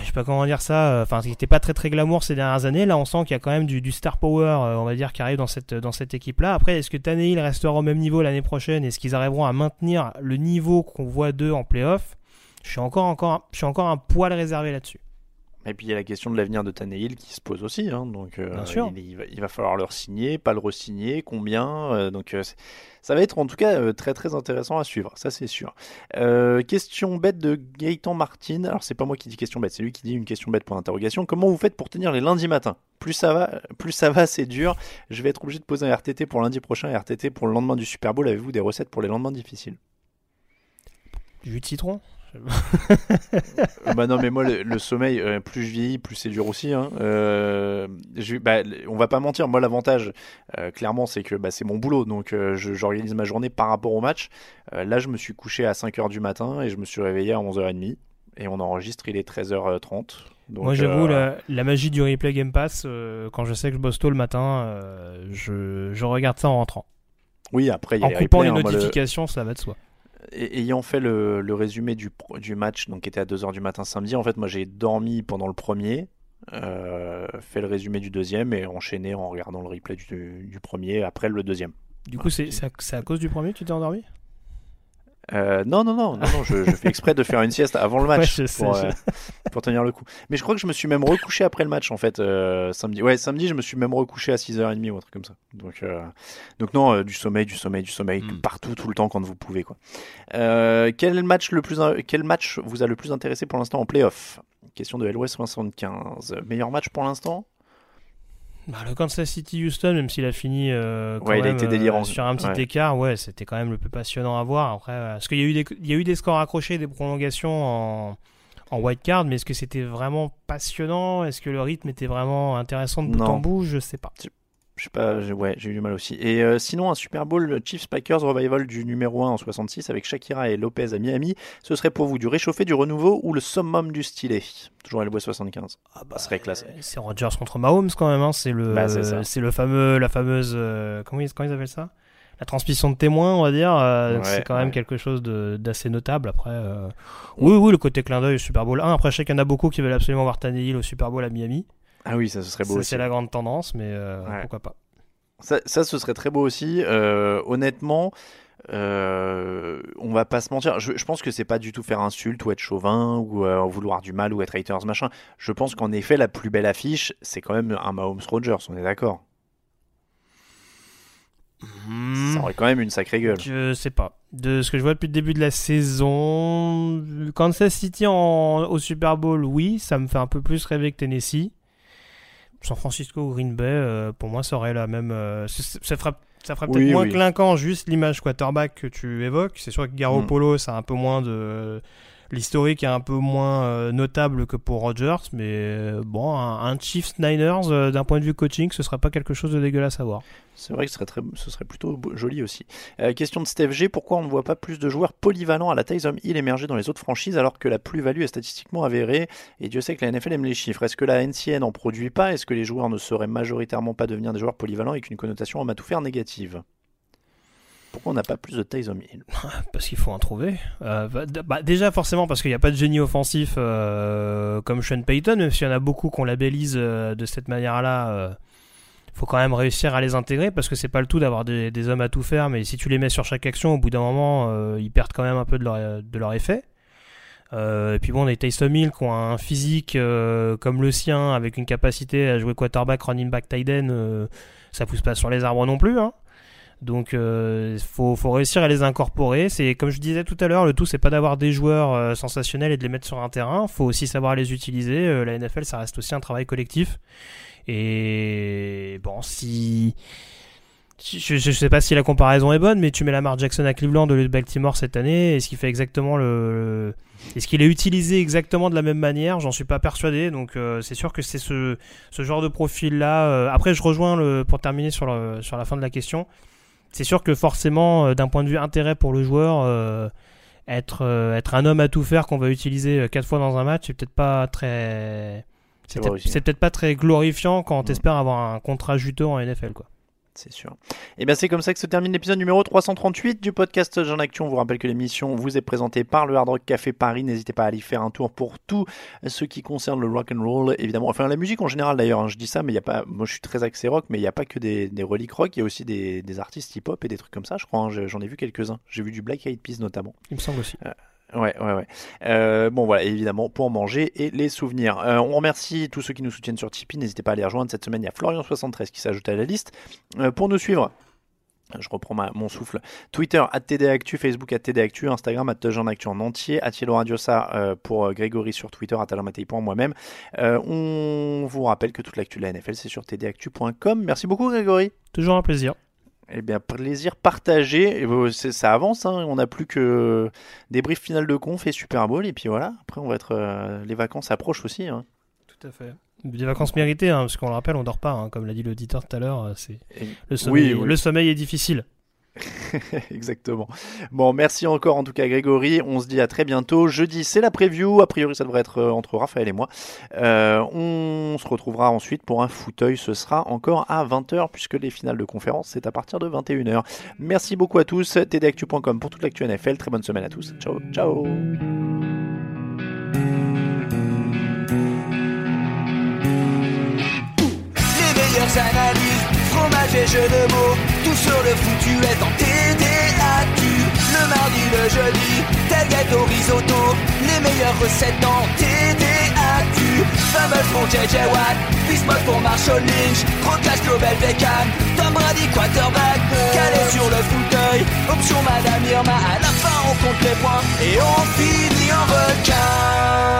je sais pas comment dire ça, euh, enfin qui était pas très très glamour ces dernières années. Là, on sent qu'il y a quand même du, du star power, euh, on va dire, qui arrive dans cette dans cette équipe-là. Après, est-ce que Tannehill restera au même niveau l'année prochaine? Est-ce qu'ils arriveront à maintenir le niveau qu'on voit d'eux en playoff? Je suis encore encore, je suis encore un poil réservé là-dessus. Et puis il y a la question de l'avenir de Tannehill qui se pose aussi. hein. donc euh, Bien sûr. Il, il va, il va falloir le signer, pas le re-signer, combien. euh, donc euh, ça va être en tout cas très très intéressant à suivre, ça c'est sûr. Question bête de Gaëtan Martin. Alors c'est pas moi qui dis question bête, c'est lui qui dit une question bête pour interrogation. Comment vous faites pour tenir les lundis matins? Plus ça va, plus ça va, c'est dur. Je vais être obligé de poser un RTT pour lundi prochain et RTT pour le lendemain du Super Bowl. Avez-vous des recettes pour les lendemains difficiles? Jus de citron? bah non mais moi le, le sommeil euh, plus je vieillis plus c'est dur aussi hein. Euh, je- bah, on va pas mentir moi l'avantage euh, clairement c'est que bah, c'est mon boulot donc j'organise ma journée par rapport au match là je me suis couché à 5h du matin et je me suis réveillé à 11h30 et on enregistre il est 13h30 donc, Moi, j'avoue, la, la magie du replay Game Pass, quand je sais que je bosse tôt le matin, je, je regarde ça en rentrant. oui après il y a En les coupant replays, les hein, le- notifications, ça va de soi. Ayant fait le, le résumé du, match, donc qui était à 2h du matin samedi, en fait, moi j'ai dormi pendant le premier, euh, fait le résumé du deuxième et enchaîné en regardant le replay du, du premier après le deuxième. Du coup, c'est à, c'est à cause du premier que tu t'es endormi? Euh, non, non, non, non, non je, je fais exprès de faire une sieste avant le match Ouais, je sais, pour, je- euh, pour tenir le coup. Mais je crois que je me suis même recouché après le match en fait, euh, samedi. Ouais, samedi, je me suis même recouché à 6h30 ou un truc comme ça. Donc, euh, donc non, euh, du sommeil, du sommeil, du sommeil, Hmm. partout, tout le temps quand vous pouvez. Quoi. Euh, quel, match le plus, quel match vous a le plus intéressé pour l'instant en playoff? Question de LOS 75. Meilleur match pour l'instant? Bah, le Kansas City Houston, même s'il a fini euh, quand Ouais, il a même, euh, sur un petit Ouais. écart, ouais, c'était quand même le plus passionnant à voir. Après, euh, parce qu'il y a eu des, il y a eu des scores accrochés, des prolongations en, en white card, mais est-ce que c'était vraiment passionnant? Est-ce que le rythme était vraiment intéressant de bout Non. en bout? Je sais pas. Je sais pas, j'ai- ouais, j'ai eu du mal aussi. Et euh, sinon, un Super Bowl Chiefs Packers revival du numéro 1 en 66 avec Shakira et Lopez à Miami, ce serait pour vous du réchauffé, du renouveau ou le summum du stylet Toujours LOS 75. Ah ça serait classé. C'est Rodgers contre Mahomes quand même. hein, C'est le, Bah, c'est le fameux, la fameuse, euh, comment ils, comment ils appellent ça? La transmission de témoins, on va dire. euh, Ouais, c'est quand même ouais. quelque chose de- d'assez notable. Après, euh, oui, oui, le côté clin d'œil au Super Bowl 1. Après, je sais qu'il y en a beaucoup qui veulent absolument voir Tannehill au Super Bowl à Miami. Ah oui, ça ce serait beau c'est la grande tendance, mais euh, Ouais. pourquoi pas. Ça, ça, ce serait très beau aussi. Euh, honnêtement, euh, on va pas se mentir. Je, je pense que c'est pas du tout faire insulte ou être chauvin ou euh, vouloir du mal ou être haters machin. Je pense qu'en effet, la plus belle affiche, c'est quand même un Mahomes Rogers. On est d'accord. Ça aurait quand même une sacrée gueule. Je sais pas. De ce que je vois depuis le début de la saison, Kansas City en, au Super Bowl, oui, ça me fait un peu plus rêver que Tennessee. San Francisco ou Green Bay, euh, pour moi, ça aurait la même. euh, ça, ça fera, ça fera peut-être Oui, moins oui. clinquant juste l'image quarterback que tu évoques. C'est sûr que Garoppolo, Mm. ça a un peu moins de. L'historique est un peu moins euh, notable que pour Rodgers, mais euh, bon, un, un Chiefs Niners, euh, d'un point de vue coaching, ce serait pas quelque chose de dégueulasse à voir. C'est vrai que ce serait, plutôt joli aussi. Question de Steph G. Pourquoi on ne voit pas plus de joueurs polyvalents à la Tyson Hill émerger dans les autres franchises alors que la plus-value est statistiquement avérée? Et Dieu sait que la NFL aime les chiffres. Est-ce que la NCN en produit pas? Est-ce que les joueurs ne sauraient majoritairement pas devenir des joueurs polyvalents avec une connotation en faire négative? Pourquoi on n'a pas plus de Tyson Hill? Parce qu'il faut en trouver. Euh, bah, déjà, forcément, parce qu'il n'y a pas de génie offensif euh, comme Sean Payton, même s'il y en a beaucoup qu'on labellise euh, de cette manière-là. Il faut quand même réussir à les intégrer parce que c'est pas le tout d'avoir des, hommes à tout faire, mais si tu les mets sur chaque action, au bout d'un moment, ils perdent quand même un peu de leur, effet. Et puis bon, on a Tyson Hill qui ont un physique comme le sien, avec une capacité à jouer quarterback, running back, tight end, euh, ça pousse pas sur les arbres non plus. Hein. Donc il faut, réussir à les incorporer. C'est comme je disais tout à l'heure, le tout c'est pas d'avoir des joueurs euh, sensationnels et de les mettre sur un terrain. faut aussi savoir les utiliser. Euh, la NFL ça reste aussi un travail collectif. Et bon, si je, je sais pas si la comparaison est bonne, mais tu mets Lamar Jackson à Cleveland de Baltimore cette année, est-ce qu'il fait exactement le, est-ce qu'il est utilisé exactement de la même manière? J'en suis pas persuadé. Donc euh, c'est sûr que c'est ce, ce genre de profil là. après, je rejoins le pour terminer sur la fin de la question c'est sûr que forcément, euh, d'un point de vue intérêt pour le joueur, euh, être, euh, être un homme à tout faire qu'on va utiliser quatre fois dans un match, c'est peut-être pas très. C'est peut-être pas très glorifiant quand t'espères avoir un contrat juteux en NFL, quoi. C'est sûr. Et bien c'est comme ça que se termine l'épisode numéro 338 du podcast Jean Action. On vous rappelle que l'émission vous est présentée par le Hard Rock Café Paris. N'hésitez pas à aller faire un tour pour tout ce qui concerne le rock and roll, évidemment. Enfin la musique en général d'ailleurs. hein. Je dis ça, mais il y a pas. Moi je suis très axé rock, mais il n'y a pas que des, des reliques rock. Il y a aussi des, des artistes hip-hop et des trucs comme ça. Je crois. hein. J'en ai vu quelques-uns. J'ai vu du Black Eyed Peas notamment. Il me semble aussi. Ouais, ouais, ouais. Euh, bon, voilà, évidemment, pour manger et les souvenirs. Euh, on remercie tous ceux qui nous soutiennent sur Tipeee. N'hésitez pas à les rejoindre. Cette semaine, il y a Florian73 qui s'ajoute à la liste. Euh, pour nous suivre, je reprends mon souffle. Twitter, TDActu, Facebook, TDActu, Instagram, Actu en entier, Atielo Radiosa euh, pour Grégory sur Twitter, Atalamatei pour moi-même. On vous rappelle que toute l'actu de la NFL, c'est sur tdactu.com. Merci beaucoup, Grégory. Toujours un plaisir. Eh bien, plaisir partagé. Et, ça avance, hein. on n'a plus que des briefs finales de conf et Super Bowl. Et puis voilà, après, on va être. euh, les vacances approchent aussi. hein. Tout à fait. Des vacances méritées, hein, parce qu'on le rappelle, on dort pas, hein, comme l'a dit l'auditeur tout à l'heure. euh, C'est le sommeil, oui. le sommeil est difficile. Exactement. Bon, merci encore en tout cas Grégory. On se dit à très bientôt. Jeudi, c'est la preview. A priori, ça devrait être euh, entre Raphaël et moi. Euh, on se retrouvera ensuite pour un fauteuil. Ce sera encore à 20h puisque les finales de conférence, c'est à partir de 21h. Merci beaucoup à tous. tdactu.com pour toute l'actu NFL. Très bonne semaine à tous. Ciao, ciao. Les analyses, fromage et jeux de mots, sur le foutu est en TDAQ. Le mardi, le jeudi, tel gâteau risotto, les meilleures recettes en TDAQ. Fumble pour JJ Watt, Bismuth pour Marshall Lynch, Rocas Global Beckham, Tom Brady quarterback, calé sur le fauteuil, option Madame Irma, à la fin on compte les points et on finit en requin.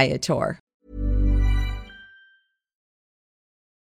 Viator.